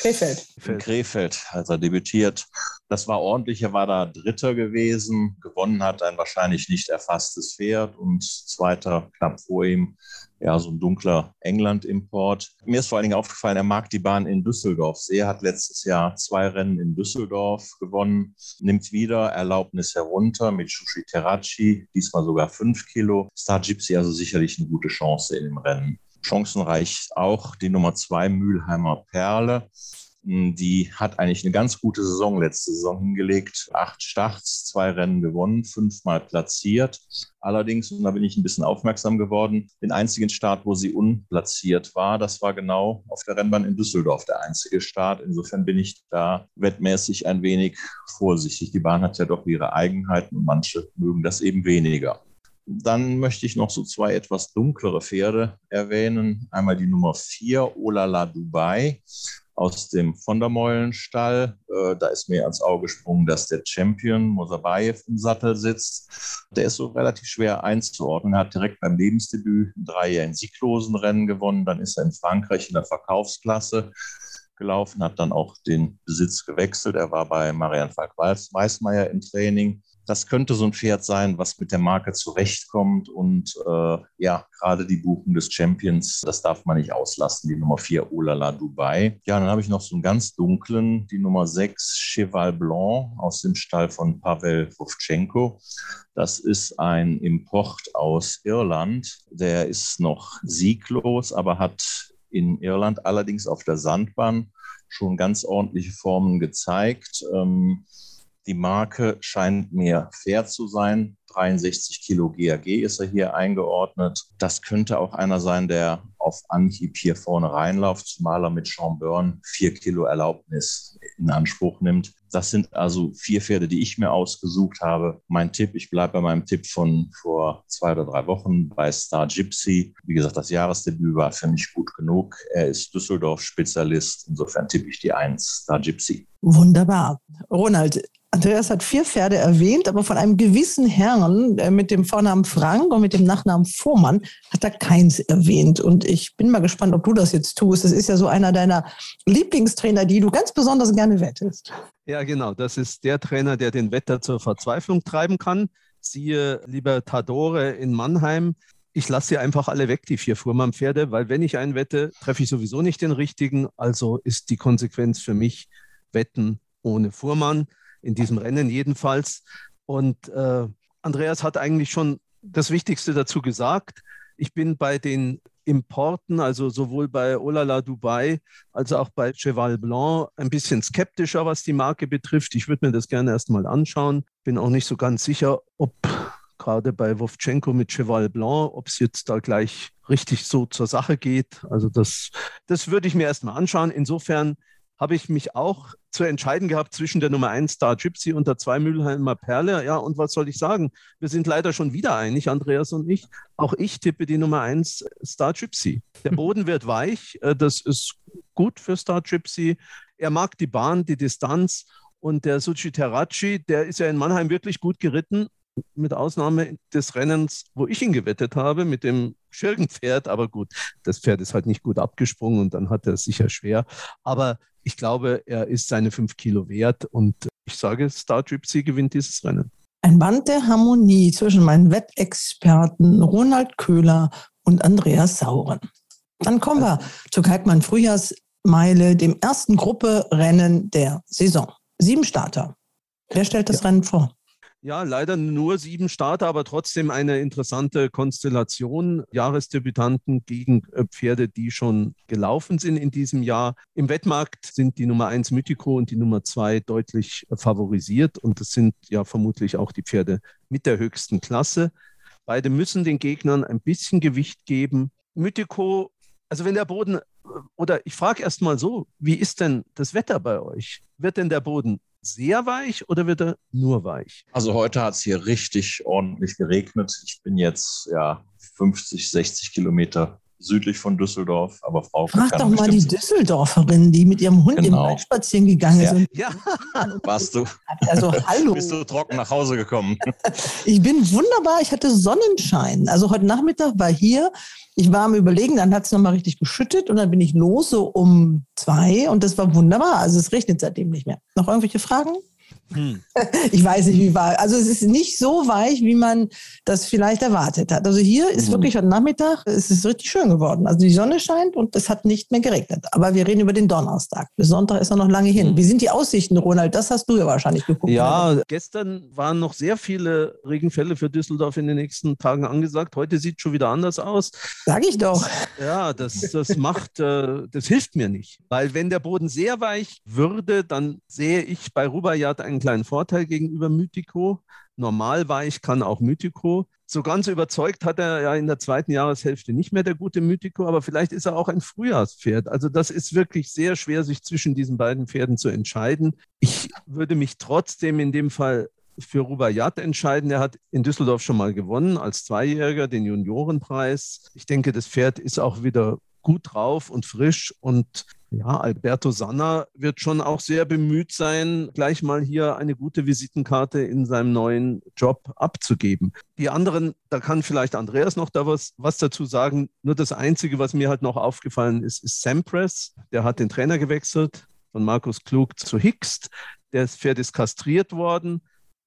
Krefeld. In Krefeld, als er debütiert. Das war ordentlich. Er war da Dritter gewesen. Gewonnen hat ein wahrscheinlich nicht erfasstes Pferd und Zweiter knapp vor ihm ja, so ein dunkler England-Import. Mir ist vor allen Dingen aufgefallen, er mag die Bahn in Düsseldorf sehr, hat letztes Jahr zwei Rennen in Düsseldorf gewonnen, nimmt wieder Erlaubnis herunter mit Shushi Terraci, diesmal sogar fünf Kilo. Star Gypsy also sicherlich eine gute Chance in dem Rennen. Chancenreich auch die Nummer zwei Mülheimer Perle. Hm, die hat eigentlich eine ganz gute Saison letzte Saison hingelegt. Acht Starts, zwei Rennen gewonnen, fünfmal platziert. Allerdings, und da bin ich ein bisschen aufmerksam geworden, den einzigen Start, wo sie unplatziert war, das war genau auf der Rennbahn in Düsseldorf der einzige Start. Insofern bin ich da wettmäßig ein wenig vorsichtig. Die Bahn hat ja doch ihre Eigenheiten und manche mögen das eben weniger. Dann möchte ich noch so zwei etwas dunklere Pferde erwähnen. Einmal die Nummer vier, Olala Dubai aus dem Von der Meulenstall. Äh, da ist mir ans Auge gesprungen, dass der Champion Mosabayev im Sattel sitzt. Der ist so relativ schwer einzuordnen. Er hat direkt beim Lebensdebüt drei Jahre in sieglosen Rennen gewonnen. Dann ist er in Frankreich in der Verkaufsklasse gelaufen, hat dann auch den Besitz gewechselt. Er war bei Marianne Falk-Weißmeier im Training das könnte so ein Pferd sein, was mit der Marke zurechtkommt. Und äh, ja, gerade die Buchung des Champions, das darf man nicht auslassen. Die Nummer 4, Olala Dubai. Ja, dann habe ich noch so einen ganz dunklen, die Nummer 6, Cheval Blanc aus dem Stall von Pavel Vovchenko. Das ist ein Import aus Irland. Der ist noch sieglos, aber hat in Irland allerdings auf der Sandbahn schon ganz ordentliche Formen gezeigt. Ähm, die Marke scheint mir fair zu sein. 63 Kilo GAG ist er hier eingeordnet. Das könnte auch einer sein, der auf Anhieb hier vorne reinläuft, zumal er mit Sean Byrne vier Kilo Erlaubnis in Anspruch nimmt. Das sind also vier Pferde, die ich mir ausgesucht habe. Mein Tipp, ich bleibe bei meinem Tipp von vor zwei oder drei Wochen bei Star Gypsy. Wie gesagt, das Jahresdebüt war für mich gut genug. Er ist Düsseldorf-Spezialist. Insofern tippe ich die Eins, Star Gypsy. Wunderbar. Ronald, Andreas hat vier Pferde erwähnt, aber von einem gewissen Herrn äh, mit dem Vornamen Frank und mit dem Nachnamen Vormann hat er keins erwähnt. Und ich bin mal gespannt, ob du das jetzt tust. Das ist ja so einer deiner Lieblingstrainer, die du ganz besonders gerne wettest. Ja, genau. Das ist der Trainer, der den Wetter zur Verzweiflung treiben kann. Siehe Libertadore in Mannheim. Ich lasse sie einfach alle weg, die vier Fuhrmann-Pferde, weil wenn ich einen wette, treffe ich sowieso nicht den richtigen. Also ist die Konsequenz für mich Wetten ohne Fuhrmann in diesem Rennen jedenfalls. Und äh, Andreas hat eigentlich schon das Wichtigste dazu gesagt. Ich bin bei den Importen, also sowohl bei Olala Dubai als auch bei Cheval Blanc, ein bisschen skeptischer, was die Marke betrifft. Ich würde mir das gerne erstmal anschauen. Bin auch nicht so ganz sicher, ob gerade bei Wovchenko mit Cheval Blanc, ob es jetzt da gleich richtig so zur Sache geht. Also das, das würde ich mir erstmal anschauen. Insofern habe ich mich auch zu entscheiden gehabt zwischen der Nummer 1 Star Gypsy und der 2 Mülheimer Perle. Ja, und was soll ich sagen? Wir sind leider schon wieder einig, Andreas und ich. Auch ich tippe die Nummer 1 Star Gypsy. Der Boden wird weich. Äh, das ist gut für Star Gypsy. Er mag die Bahn, die Distanz. Und der Suchi Terraci, der ist ja in Mannheim wirklich gut geritten mit Ausnahme des Rennens, wo ich ihn gewettet habe, mit dem Schirgenpferd. Aber gut, das Pferd ist halt nicht gut abgesprungen und dann hat er es sicher schwer. Aber ich glaube, er ist seine fünf Kilo wert und ich sage, Star Gypsy gewinnt dieses Rennen. Ein Band der Harmonie zwischen meinen Wettexperten Ronald Köhler und Andreas Sauren. Dann kommen wir zur Kalkmann Frühjahrsmeile, dem ersten Grupperennen der Saison. Sieben Starter. Wer stellt das ja. Rennen vor? Ja, leider nur sieben Starter, aber trotzdem eine interessante Konstellation. Jahresdebütanten gegen äh, Pferde, die schon gelaufen sind in diesem Jahr. Im Wettmarkt sind die Nummer eins Mythico und die Nummer zwei deutlich äh, favorisiert. Und das sind ja vermutlich auch die Pferde mit der höchsten Klasse. Beide müssen den Gegnern ein bisschen Gewicht geben. Mythico, also wenn der Boden, oder ich frage erst mal so, wie ist denn das Wetter bei euch? Wird denn der Boden sehr weich oder wird er nur weich? Also heute hat es hier richtig ordentlich geregnet. Ich bin jetzt ja 50, 60 Kilometer südlich von Düsseldorf, aber Frau Frag doch mal die Düsseldorferin, die mit ihrem Hund genau. im Wald spazieren gegangen ja. sind. Ja. Warst du? Also hallo. Bist du trocken nach Hause gekommen? Ich bin wunderbar. Ich hatte Sonnenschein. Also heute Nachmittag war hier. Ich war am Überlegen, dann hat es nochmal richtig geschüttet und dann bin ich los so um zwei und das war wunderbar. Also es regnet seitdem nicht mehr. Noch irgendwelche Fragen? Hm. Ich weiß nicht, wie war. Also es ist nicht so weich, wie man das vielleicht erwartet hat. Also hier ist mhm. wirklich heute Nachmittag, es ist richtig schön geworden. Also die Sonne scheint und es hat nicht mehr geregnet. Aber wir reden über den Donnerstag. Bis Sonntag ist er noch lange hin. Mhm. Wie sind die Aussichten, Ronald? Das hast du ja wahrscheinlich geguckt. Ja, oder? gestern waren noch sehr viele Regenfälle für Düsseldorf in den nächsten Tagen angesagt. Heute sieht schon wieder anders aus. Sag ich doch. Ja, das, das macht, äh, das hilft mir nicht. Weil wenn der Boden sehr weich würde, dann sehe ich bei Rubaiyat einen kleinen Vorteil gegenüber Mythico. Normal weich kann auch Mythico. So ganz überzeugt hat er ja in der zweiten Jahreshälfte nicht mehr der gute Mythico, aber vielleicht ist er auch ein Frühjahrspferd. Also das ist wirklich sehr schwer, sich zwischen diesen beiden Pferden zu entscheiden. Ich würde mich trotzdem in dem Fall für Rubaiyat entscheiden. Er hat in Düsseldorf schon mal gewonnen als Zweijähriger den Juniorenpreis. Ich denke, das Pferd ist auch wieder gut drauf und frisch und ja, Alberto Sanna wird schon auch sehr bemüht sein, gleich mal hier eine gute Visitenkarte in seinem neuen Job abzugeben. Die anderen, da kann vielleicht Andreas noch da was, was dazu sagen. Nur das Einzige, was mir halt noch aufgefallen ist, ist Sampras. Der hat den Trainer gewechselt von Markus Klug zu Hickst. Der Pferd ist kastriert worden.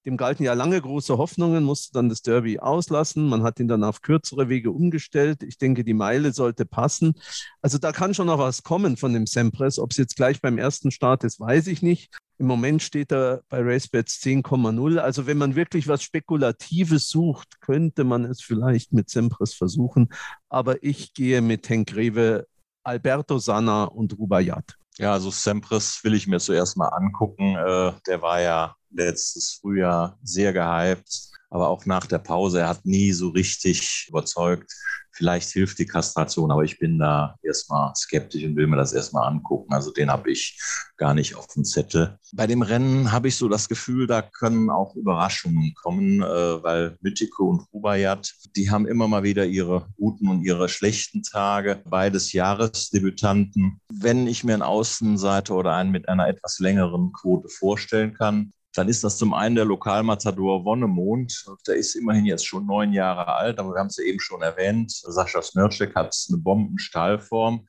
Dem galten ja lange große Hoffnungen, musste dann das Derby auslassen. Man hat ihn dann auf kürzere Wege umgestellt. Ich denke, die Meile sollte passen. Also da kann schon noch was kommen von dem Sempress. Ob es jetzt gleich beim ersten Start ist, weiß ich nicht. Im Moment steht er bei RaceBets 10,0. Also wenn man wirklich was Spekulatives sucht, könnte man es vielleicht mit Sempress versuchen. Aber ich gehe mit Henk Rewe, Alberto Sanna und Rubayat. Ja, also Sempres will ich mir zuerst mal angucken. Äh, der war ja letztes Frühjahr sehr gehypt, aber auch nach der Pause, er hat nie so richtig überzeugt. Vielleicht hilft die Kastration, aber ich bin da erstmal skeptisch und will mir das erstmal angucken. Also den habe ich gar nicht auf dem Zettel. Bei dem Rennen habe ich so das Gefühl, da können auch Überraschungen kommen, äh, weil Mythico und Rubayat, die haben immer mal wieder ihre guten und ihre schlechten Tage. Beides Jahresdebütanten. Wenn ich mir einen Außenseiter oder einen mit einer etwas längeren Quote vorstellen kann, dann ist das zum einen der Lokalmatador Wonnemond. Der ist immerhin jetzt schon neun Jahre alt, aber wir haben es ja eben schon erwähnt. Sascha Smircek hat eine Bombenstahlform,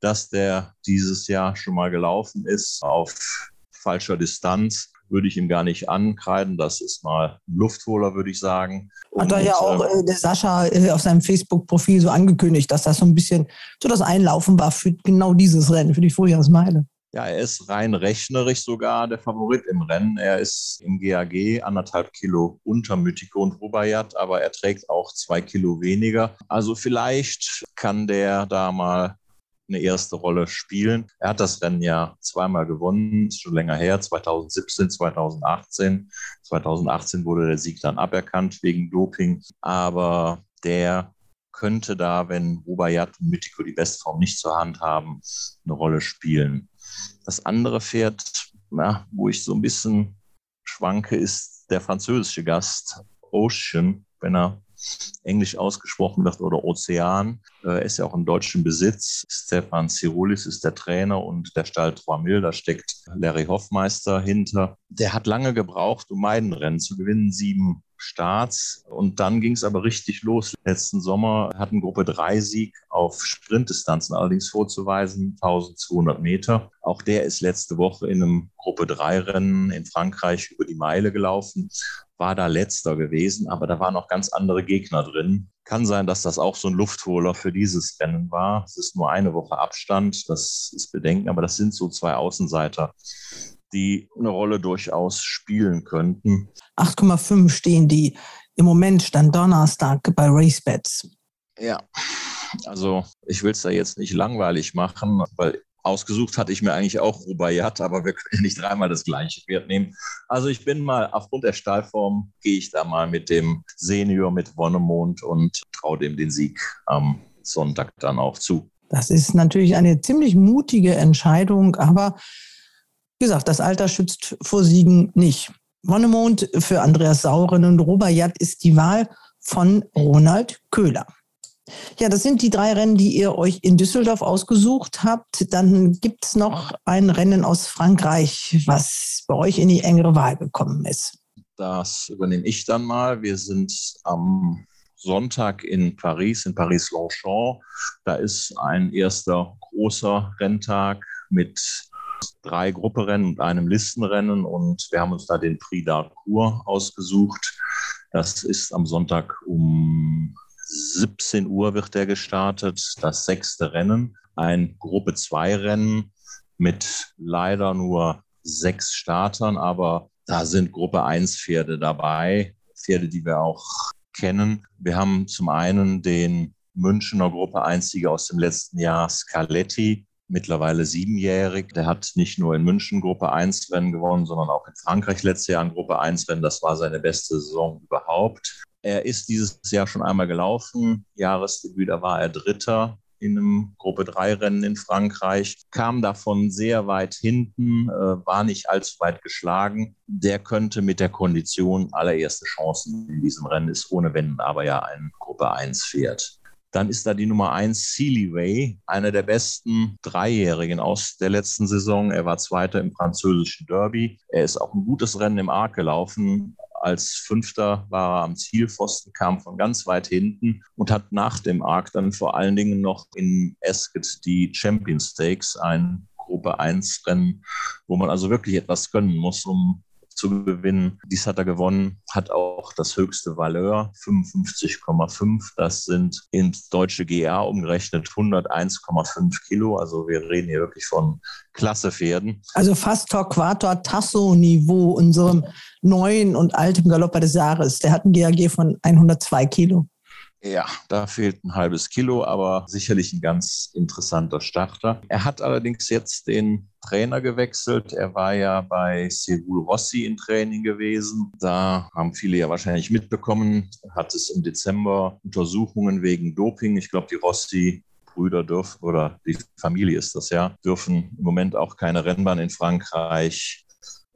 dass der dieses Jahr schon mal gelaufen ist auf falscher Distanz würde ich ihm gar nicht ankreiden. Das ist mal ein Luftholer, würde ich sagen. Hat er ja auch ähm, äh, der Sascha äh, auf seinem Facebook-Profil so angekündigt, dass das so ein bisschen so das Einlaufen war für genau dieses Rennen, für die Frühjahrsmeile. Ja, er ist rein rechnerisch sogar der Favorit im Rennen. Er ist im GAG anderthalb Kilo unter Mythico und Rubayat, aber er trägt auch zwei Kilo weniger. Also vielleicht kann der da mal eine erste Rolle spielen. Er hat das Rennen ja zweimal gewonnen, ist schon länger her, 2017, 2018. 2018 wurde der Sieg dann aberkannt wegen Doping, aber der könnte da, wenn Rubayat und Mythico die Bestform nicht zur Hand haben, eine Rolle spielen. Das andere Pferd, ja, wo ich so ein bisschen schwanke, ist der französische Gast Ocean, wenn er englisch ausgesprochen wird, oder Ozean. Er ist ja auch im deutschen Besitz. Stefan Cirulis ist der Trainer und der Stall Trois da steckt Larry Hoffmeister hinter. Der hat lange gebraucht, um Meidenrennen zu gewinnen, sieben Starts. Und dann ging es aber richtig los. Letzten Sommer hatten Gruppe 3 Sieg auf Sprintdistanzen allerdings vorzuweisen, 1200 Meter. Auch der ist letzte Woche in einem Gruppe 3 Rennen in Frankreich über die Meile gelaufen, war da letzter gewesen, aber da waren noch ganz andere Gegner drin. Kann sein, dass das auch so ein Luftholer für dieses Rennen war. Es ist nur eine Woche Abstand, das ist Bedenken, aber das sind so zwei Außenseiter, die eine Rolle durchaus spielen könnten. 8,5 stehen die im Moment stand Donnerstag bei RaceBets. Ja, also ich will es da jetzt nicht langweilig machen, weil ausgesucht hatte ich mir eigentlich auch Rubaiyat, aber wir können nicht dreimal das gleiche Pferd nehmen. Also ich bin mal, aufgrund der Stahlform, gehe ich da mal mit dem Senior, mit Wonnemond und traue dem den Sieg am Sonntag dann auch zu. Das ist natürlich eine ziemlich mutige Entscheidung, aber wie gesagt, das Alter schützt vor Siegen nicht. Wonnemond für Andreas Sauren und Rubaiyat ist die Wahl von Ronald Köhler. Ja, das sind die drei Rennen, die ihr euch in Düsseldorf ausgesucht habt. Dann gibt es noch ein Rennen aus Frankreich, was bei euch in die engere Wahl gekommen ist. Das übernehme ich dann mal. Wir sind am Sonntag in Paris, in Paris-Longchamp. Da ist ein erster großer Renntag mit drei Grupperennen und einem Listenrennen und wir haben uns da den Prix d'Arcourt ausgesucht. Das ist am Sonntag um 17 Uhr wird der gestartet, das sechste Rennen. Ein Gruppe 2 Rennen mit leider nur sechs Startern, aber da sind Gruppe 1 Pferde dabei. Pferde, die wir auch kennen. Wir haben zum einen den Münchner Gruppe 1-Sieger aus dem letzten Jahr, Scaletti, mittlerweile siebenjährig. Der hat nicht nur in München Gruppe 1 Rennen gewonnen, sondern auch in Frankreich letztes Jahr ein Gruppe 1 Rennen. Das war seine beste Saison überhaupt. Er ist dieses Jahr schon einmal gelaufen. Jahresdebüt, da war er Dritter in einem Gruppe 3 Rennen in Frankreich, kam davon sehr weit hinten, äh, war nicht allzu weit geschlagen. Der könnte mit der Kondition allererste Chancen in diesem Rennen, ist ohne Wenn, aber ja ein Gruppe 1 Pferd. Dann ist da die Nummer 1 Seelyway, einer der besten Dreijährigen aus der letzten Saison. Er war Zweiter im französischen Derby. Er ist auch ein gutes Rennen im Arc gelaufen, als Fünfter war er am Zielpfosten, kam von ganz weit hinten und hat nach dem Arc dann vor allen Dingen noch in Ascot die Champion Stakes, ein Gruppe 1 Rennen, wo man also wirklich etwas können muss, um zu gewinnen. Dies hat er gewonnen, hat auch das höchste Valeur, 55,5. Das sind ins deutsche GA umgerechnet 101,5 Kilo. Also wir reden hier wirklich von Klassepferden. Also fast Torquator Tasso-Niveau unserem neuen und alten Galopper des Jahres. Der hat ein GAG von 102 Kilo. Ja, da fehlt ein halbes Kilo, aber sicherlich ein ganz interessanter Starter. Er hat allerdings jetzt den Trainer gewechselt. Er war ja bei Segul Rossi im Training gewesen. Da haben viele ja wahrscheinlich mitbekommen, hat es im Dezember Untersuchungen wegen Doping. Ich glaube, die Rossi Brüder dürfen, oder die Familie ist das ja, dürfen im Moment auch keine Rennbahn in Frankreich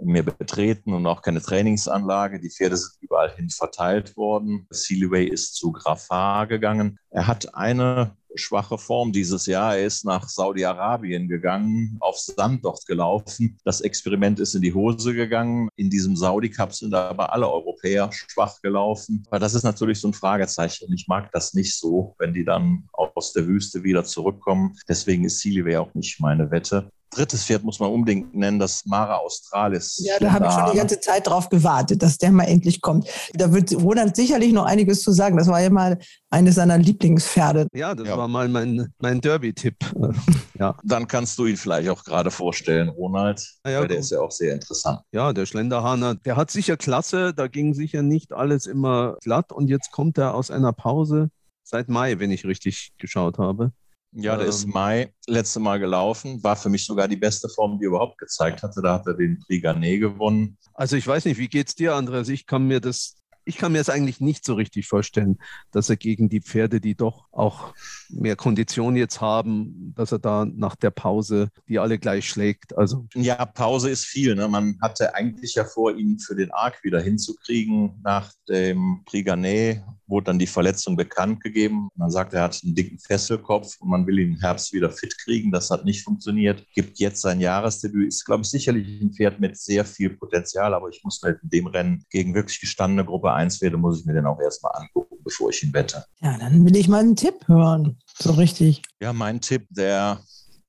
mehr betreten und auch keine Trainingsanlage. Die Pferde sind überall hin verteilt worden. Sealiway ist zu Grafar gegangen. Er hat eine schwache Form dieses Jahr. Er ist nach Saudi-Arabien gegangen, auf Sand dort gelaufen. Das Experiment ist in die Hose gegangen. In diesem Saudi-Cup sind aber alle Europäer schwach gelaufen. Aber das ist natürlich so ein Fragezeichen. Ich mag das nicht so, wenn die dann aus der Wüste wieder zurückkommen. Deswegen ist Sealiway auch nicht meine Wette drittes Pferd muss man unbedingt nennen, das Mara Australis. Ja, da habe ich schon die ganze Zeit drauf gewartet, dass der mal endlich kommt. Da wird Ronald sicherlich noch einiges zu sagen. Das war ja mal eines seiner Lieblingspferde. Ja, das ja. war mal mein, mein Derby-Tipp. ja. Dann kannst du ihn vielleicht auch gerade vorstellen, Ronald. Ja, weil der ist ja auch sehr interessant. Ja, der Schlenderhahner, der hat sicher Klasse. Da ging sicher nicht alles immer glatt. Und jetzt kommt er aus einer Pause seit Mai, wenn ich richtig geschaut habe. Ja, der ähm, ist Mai letzte Mal gelaufen. War für mich sogar die beste Form, die er überhaupt gezeigt hatte. Da hat er den Prix Garnet gewonnen. Also ich weiß nicht, wie geht's dir, Andreas? Ich kann mir das ich kann mir es eigentlich nicht so richtig vorstellen, dass er gegen die Pferde, die doch auch mehr Kondition jetzt haben, dass er da nach der Pause die alle gleich schlägt. Also ja, Pause ist viel. Ne? Man hatte eigentlich ja vor, ihn für den Arc wieder hinzukriegen. Nach dem Prix Garnet wurde dann die Verletzung bekannt gegeben. Man sagt, er hat einen dicken Fesselkopf und man will ihn im Herbst wieder fit kriegen. Das hat nicht funktioniert. Gibt jetzt sein Jahresdebüt. Ist, glaube ich, sicherlich ein Pferd mit sehr viel Potenzial, aber ich muss halt in dem Rennen gegen wirklich gestandene Gruppe 1 werde, muss ich mir den auch erstmal angucken, bevor ich ihn wette. Ja, dann will ich mal einen Tipp hören. So richtig. Ja, mein Tipp, der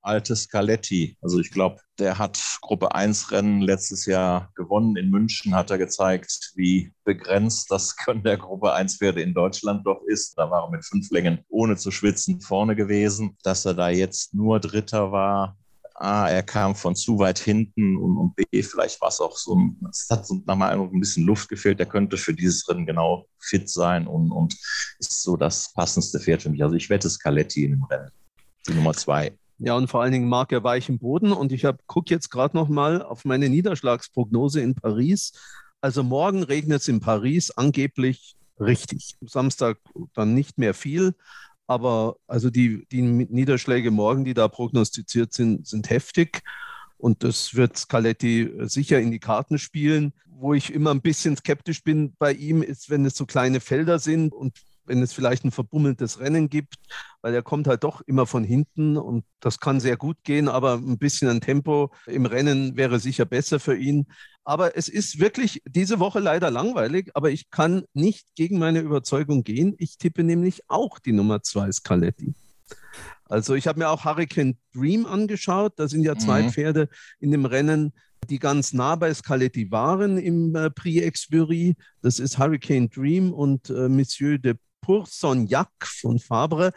alte Scaletti. Also ich glaube, der hat Gruppe 1 Rennen letztes Jahr gewonnen. In München hat er gezeigt, wie begrenzt das Können der Gruppe 1 Pferde in Deutschland doch ist. Da war er mit fünf Längen ohne zu schwitzen vorne gewesen. Dass er da jetzt nur Dritter war, A, er kam von zu weit hinten und, und B, vielleicht war es auch so, es hat so nochmal ein bisschen Luft gefehlt. Der könnte für dieses Rennen genau fit sein und, und ist so das passendste Pferd für mich. Also ich wette Scaletti in dem Rennen. Die Nummer zwei. Ja, und vor allen Dingen mag er weichen Boden. Und ich gucke jetzt gerade noch mal auf meine Niederschlagsprognose in Paris. Also morgen regnet es in Paris angeblich richtig. Samstag dann nicht mehr viel. Aber also die, die Niederschläge morgen, die da prognostiziert sind, sind heftig. Und das wird Scaletti sicher in die Karten spielen. Wo ich immer ein bisschen skeptisch bin bei ihm, ist, wenn es so kleine Felder sind und wenn es vielleicht ein verbummeltes Rennen gibt, weil er kommt halt doch immer von hinten und das kann sehr gut gehen, aber ein bisschen an Tempo im Rennen wäre sicher besser für ihn. Aber es ist wirklich diese Woche leider langweilig, aber ich kann nicht gegen meine Überzeugung gehen. Ich tippe nämlich auch die Nummer zwei Scaletti. Also ich habe mir auch Hurricane Dream angeschaut. Da sind ja zwei mhm. Pferde in dem Rennen, die ganz nah bei Scaletti waren im äh, Prix Exbury. Das ist Hurricane Dream und äh, Monsieur de Poursognac von Fabre.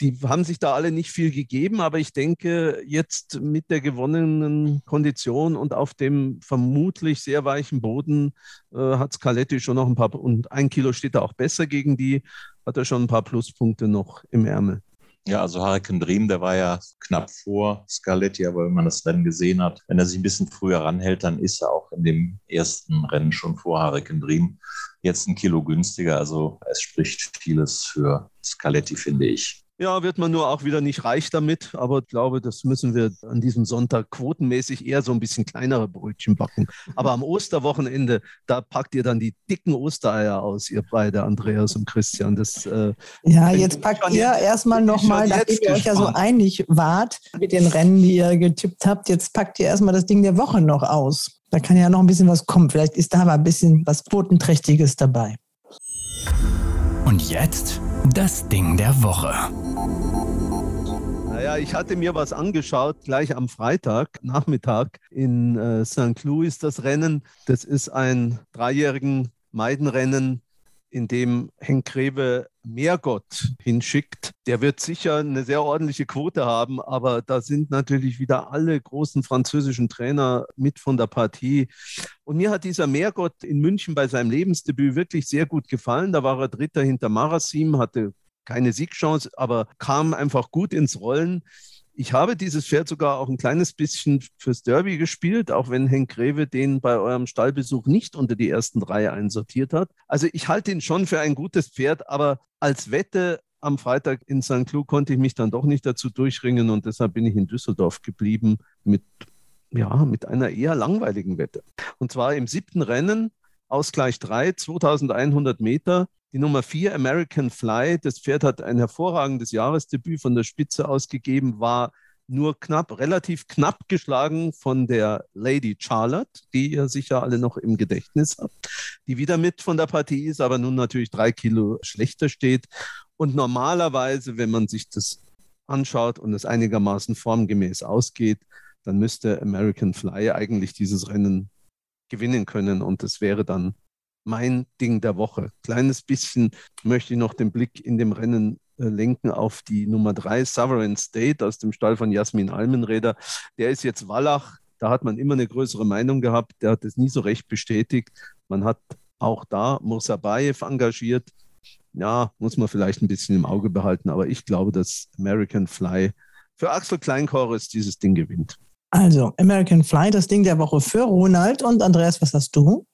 Die haben sich da alle nicht viel gegeben, aber ich denke, jetzt mit der gewonnenen Kondition und auf dem vermutlich sehr weichen Boden äh, hat Scaletti schon noch ein paar, und ein Kilo steht da auch besser gegen die, hat er schon ein paar Pluspunkte noch im Ärmel. Ja, also Hurricane Dream, der war ja knapp vor Scaletti, aber wenn man das Rennen gesehen hat, wenn er sich ein bisschen früher ranhält, dann ist er auch in dem ersten Rennen schon vor Hurricane Dream. Jetzt ein Kilo günstiger, also es spricht vieles für Scaletti, finde ich. Ja, wird man nur auch wieder nicht reich damit, aber ich glaube, das müssen wir an diesem Sonntag quotenmäßig eher so ein bisschen kleinere Brötchen backen. Aber am Osterwochenende, da packt ihr dann die dicken Ostereier aus, ihr beide, Andreas und Christian. Das, äh, ja, jetzt packt ihr erstmal nochmal, nachdem ihr euch ja so einig wart mit den Rennen, die ihr getippt habt, jetzt packt ihr erstmal das Ding der Woche noch aus. Da kann ja noch ein bisschen was kommen. Vielleicht ist da aber ein bisschen was Quotenträchtiges dabei. Und jetzt das Ding der Woche. Naja, ich hatte mir was angeschaut, gleich am Freitag Nachmittag in äh, St. Louis das Rennen. Das ist ein dreijährigen Meidenrennen in dem Henk Greve Meergott hinschickt, der wird sicher eine sehr ordentliche Quote haben, aber da sind natürlich wieder alle großen französischen Trainer mit von der Partie. Und mir hat dieser Meergott in München bei seinem Lebensdebüt wirklich sehr gut gefallen. Da war er Dritter hinter Marasim, hatte keine Siegchance, aber kam einfach gut ins Rollen. Ich habe dieses Pferd sogar auch ein kleines bisschen fürs Derby gespielt, auch wenn Henk Greve den bei eurem Stallbesuch nicht unter die ersten drei einsortiert hat. Also ich halte ihn schon für ein gutes Pferd, aber als Wette am Freitag in St. Cloud konnte ich mich dann doch nicht dazu durchringen und deshalb bin ich in Düsseldorf geblieben mit, ja, mit einer eher langweiligen Wette. Und zwar im siebten Rennen, Ausgleich 3, 2100 Meter, die Nummer vier, American Fly, das Pferd hat ein hervorragendes Jahresdebüt von der Spitze ausgegeben, war nur knapp, relativ knapp geschlagen von der Lady Charlotte, die ihr sicher alle noch im Gedächtnis habt, die wieder mit von der Partie ist, aber nun natürlich drei Kilo schlechter steht. Und normalerweise, wenn man sich das anschaut und es einigermaßen formgemäß ausgeht, dann müsste American Fly eigentlich dieses Rennen gewinnen können und es wäre dann mein Ding der Woche. Kleines bisschen möchte ich noch den Blick in dem Rennen äh, lenken auf die Nummer drei, Sovereign State aus dem Stall von Jasmin Almenräder. Der ist jetzt Wallach. Da hat man immer eine größere Meinung gehabt. Der hat es nie so recht bestätigt. Man hat auch da Mursabayev engagiert. Ja, muss man vielleicht ein bisschen im Auge behalten. Aber ich glaube, dass American Fly für Axel Kleinchorus dieses Ding gewinnt. Also, American Fly, das Ding der Woche für Ronald. Und Andreas, was hast du?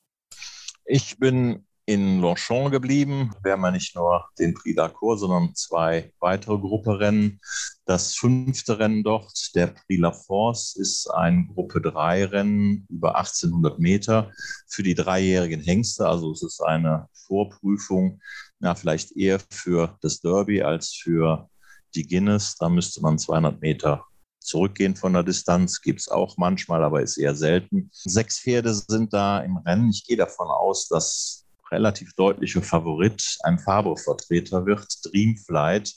Ich bin in Longchamp geblieben. Wir haben ja nicht nur den Prix d'Arcourt, sondern zwei weitere Grupperennen. Das fünfte Rennen dort, der Prix La Force, ist ein Gruppe 3 Rennen über 1800 Meter für die dreijährigen Hengste. Also es ist eine Vorprüfung, ja, vielleicht eher für das Derby als für die Guinness. Da müsste man 200 Meter zurückgehen von der Distanz. Gibt es auch manchmal, aber ist eher selten. Sechs Pferde sind da im Rennen. Ich gehe davon aus, dass relativ deutliche Favorit ein Fabre-Vertreter wird, Dreamflight.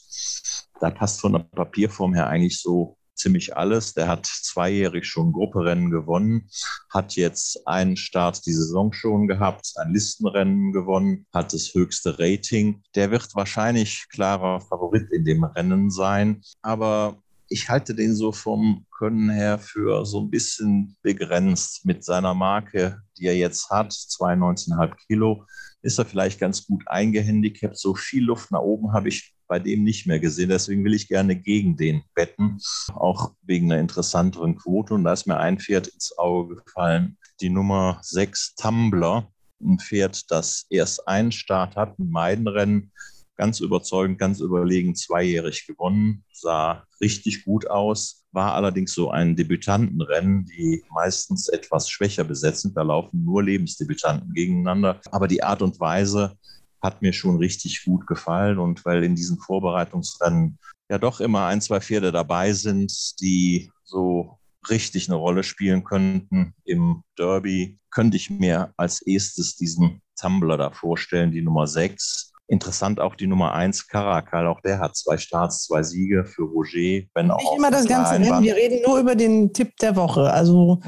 Da passt von der Papierform her eigentlich so ziemlich alles. Der hat zweijährig schon Grupperennen gewonnen, hat jetzt einen Start die Saison schon gehabt, ein Listenrennen gewonnen, hat das höchste Rating. Der wird wahrscheinlich klarer Favorit in dem Rennen sein. Aber ich halte den so vom Können her für so ein bisschen begrenzt mit seiner Marke, die er jetzt hat, 92,5 Kilo, ist er vielleicht ganz gut eingehandicapt. So viel Luft nach oben habe ich bei dem nicht mehr gesehen. Deswegen will ich gerne gegen den wetten, auch wegen einer interessanteren Quote. Und da ist mir ein Pferd ins Auge gefallen, die Nummer 6 Tumbler, ein Pferd, das erst einen Start hat, ein Meidenrennen, ganz überzeugend, ganz überlegen zweijährig gewonnen, sah richtig gut aus, war allerdings so ein Debütantenrennen, die meistens etwas schwächer besetzt sind. Da laufen nur Lebensdebütanten gegeneinander. Aber die Art und Weise, hat mir schon richtig gut gefallen. Und weil in diesen Vorbereitungsrennen ja doch immer ein, zwei Pferde dabei sind, die so richtig eine Rolle spielen könnten im Derby, könnte ich mir als erstes diesen Tumbler da vorstellen, die Nummer 6. Interessant auch die Nummer 1, Karakal. Auch der hat zwei Starts, zwei Siege für Roger. Wenn auch Nicht immer das ganze Rennen. Wir reden nur über den Tipp der Woche. Also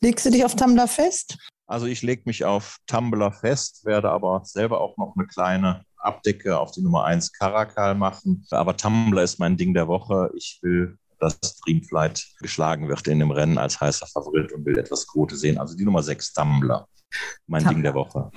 legst du dich auf Tumbler fest? Also ich lege mich auf Tumbler fest, werde aber selber auch noch eine kleine Abdecke auf die Nummer 1 Karakal machen. Aber Tumbler ist mein Ding der Woche. Ich will dass Dreamflight geschlagen wird in dem Rennen als heißer Favorit und will etwas Quote sehen. Also die Nummer 6, Tumbler, mein Tumbler. Ding der Woche.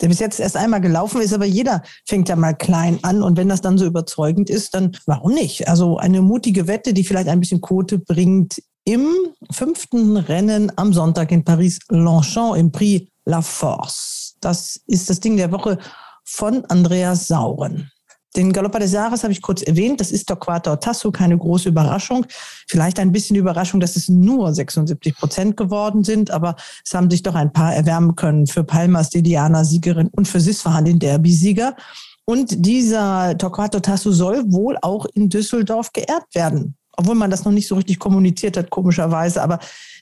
Der bis jetzt erst einmal gelaufen ist, aber jeder fängt ja mal klein an und wenn das dann so überzeugend ist, dann warum nicht? Also eine mutige Wette, die vielleicht ein bisschen Quote bringt im fünften Rennen am Sonntag in Paris Longchamp im Prix La Force. Das ist das Ding der Woche von Andreas Sauren. Den Galopper des Jahres habe ich kurz erwähnt. Das ist Torquato Tasso, keine große Überraschung. Vielleicht ein bisschen Überraschung, dass es nur 76 Prozent geworden sind, aber es haben sich doch ein paar erwärmen können für Palmas, die Diana-Siegerin und für Sisfahan, den Derby-Sieger. Und dieser Torquato Tasso soll wohl auch in Düsseldorf geehrt werden obwohl man das noch nicht so richtig kommuniziert hat, komischerweise. Aber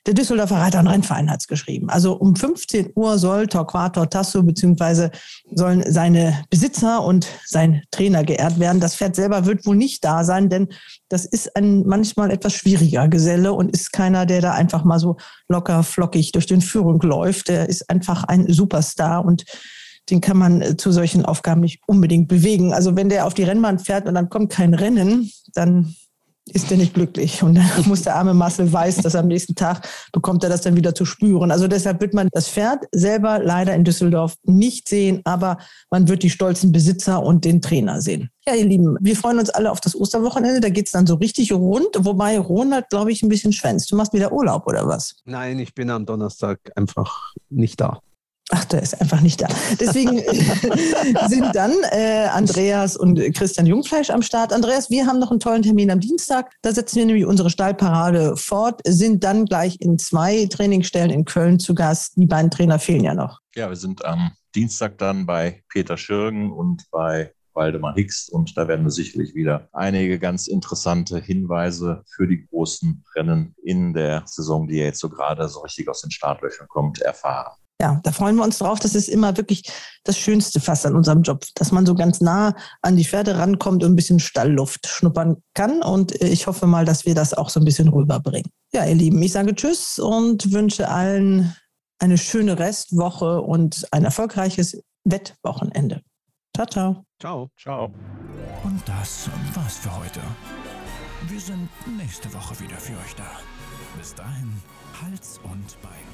der Düsseldorfer Reiter- und Rennverein hat es geschrieben. Also um 15 Uhr soll Torquato Tasso beziehungsweise sollen seine Besitzer und sein Trainer geehrt werden. Das Pferd selber wird wohl nicht da sein, denn das ist ein manchmal etwas schwieriger Geselle und ist keiner, der da einfach mal so locker flockig durch den Führung läuft. Der ist einfach ein Superstar und den kann man zu solchen Aufgaben nicht unbedingt bewegen. Also wenn der auf die Rennbahn fährt und dann kommt kein Rennen, dann ist er nicht glücklich. Und dann muss der arme Marcel weiß, dass am nächsten Tag bekommt er das dann wieder zu spüren. Also deshalb wird man das Pferd selber leider in Düsseldorf nicht sehen, aber man wird die stolzen Besitzer und den Trainer sehen. Ja, ihr Lieben, wir freuen uns alle auf das Osterwochenende. Da geht es dann so richtig rund, wobei Ronald, glaube ich, ein bisschen schwänzt. Du machst wieder Urlaub oder was? Nein, ich bin am Donnerstag einfach nicht da. Ach, der ist einfach nicht da. Deswegen sind dann äh, Andreas und Christian Jungfleisch am Start. Andreas, wir haben noch einen tollen Termin am Dienstag. Da setzen wir nämlich unsere Stallparade fort, sind dann gleich in zwei Trainingsstellen in Köln zu Gast. Die beiden Trainer fehlen ja noch. Ja, wir sind am Dienstag dann bei Peter Schirgen und bei Waldemar Hicks und da werden wir sicherlich wieder einige ganz interessante Hinweise für die großen Rennen in der Saison, die jetzt so gerade so richtig aus den Startlöchern kommt, erfahren ja, da freuen wir uns drauf. Das ist immer wirklich das Schönste fast an unserem Job, dass man so ganz nah an die Pferde rankommt und ein bisschen Stallluft schnuppern kann. Und ich hoffe mal, dass wir das auch so ein bisschen rüberbringen. Ja, ihr Lieben, ich sage Tschüss und wünsche allen eine schöne Restwoche und ein erfolgreiches Wettwochenende. Ciao, ciao. Ciao. Ciao. Und das war's für heute. Wir sind nächste Woche wieder für euch da. Bis dahin, Hals und Bein.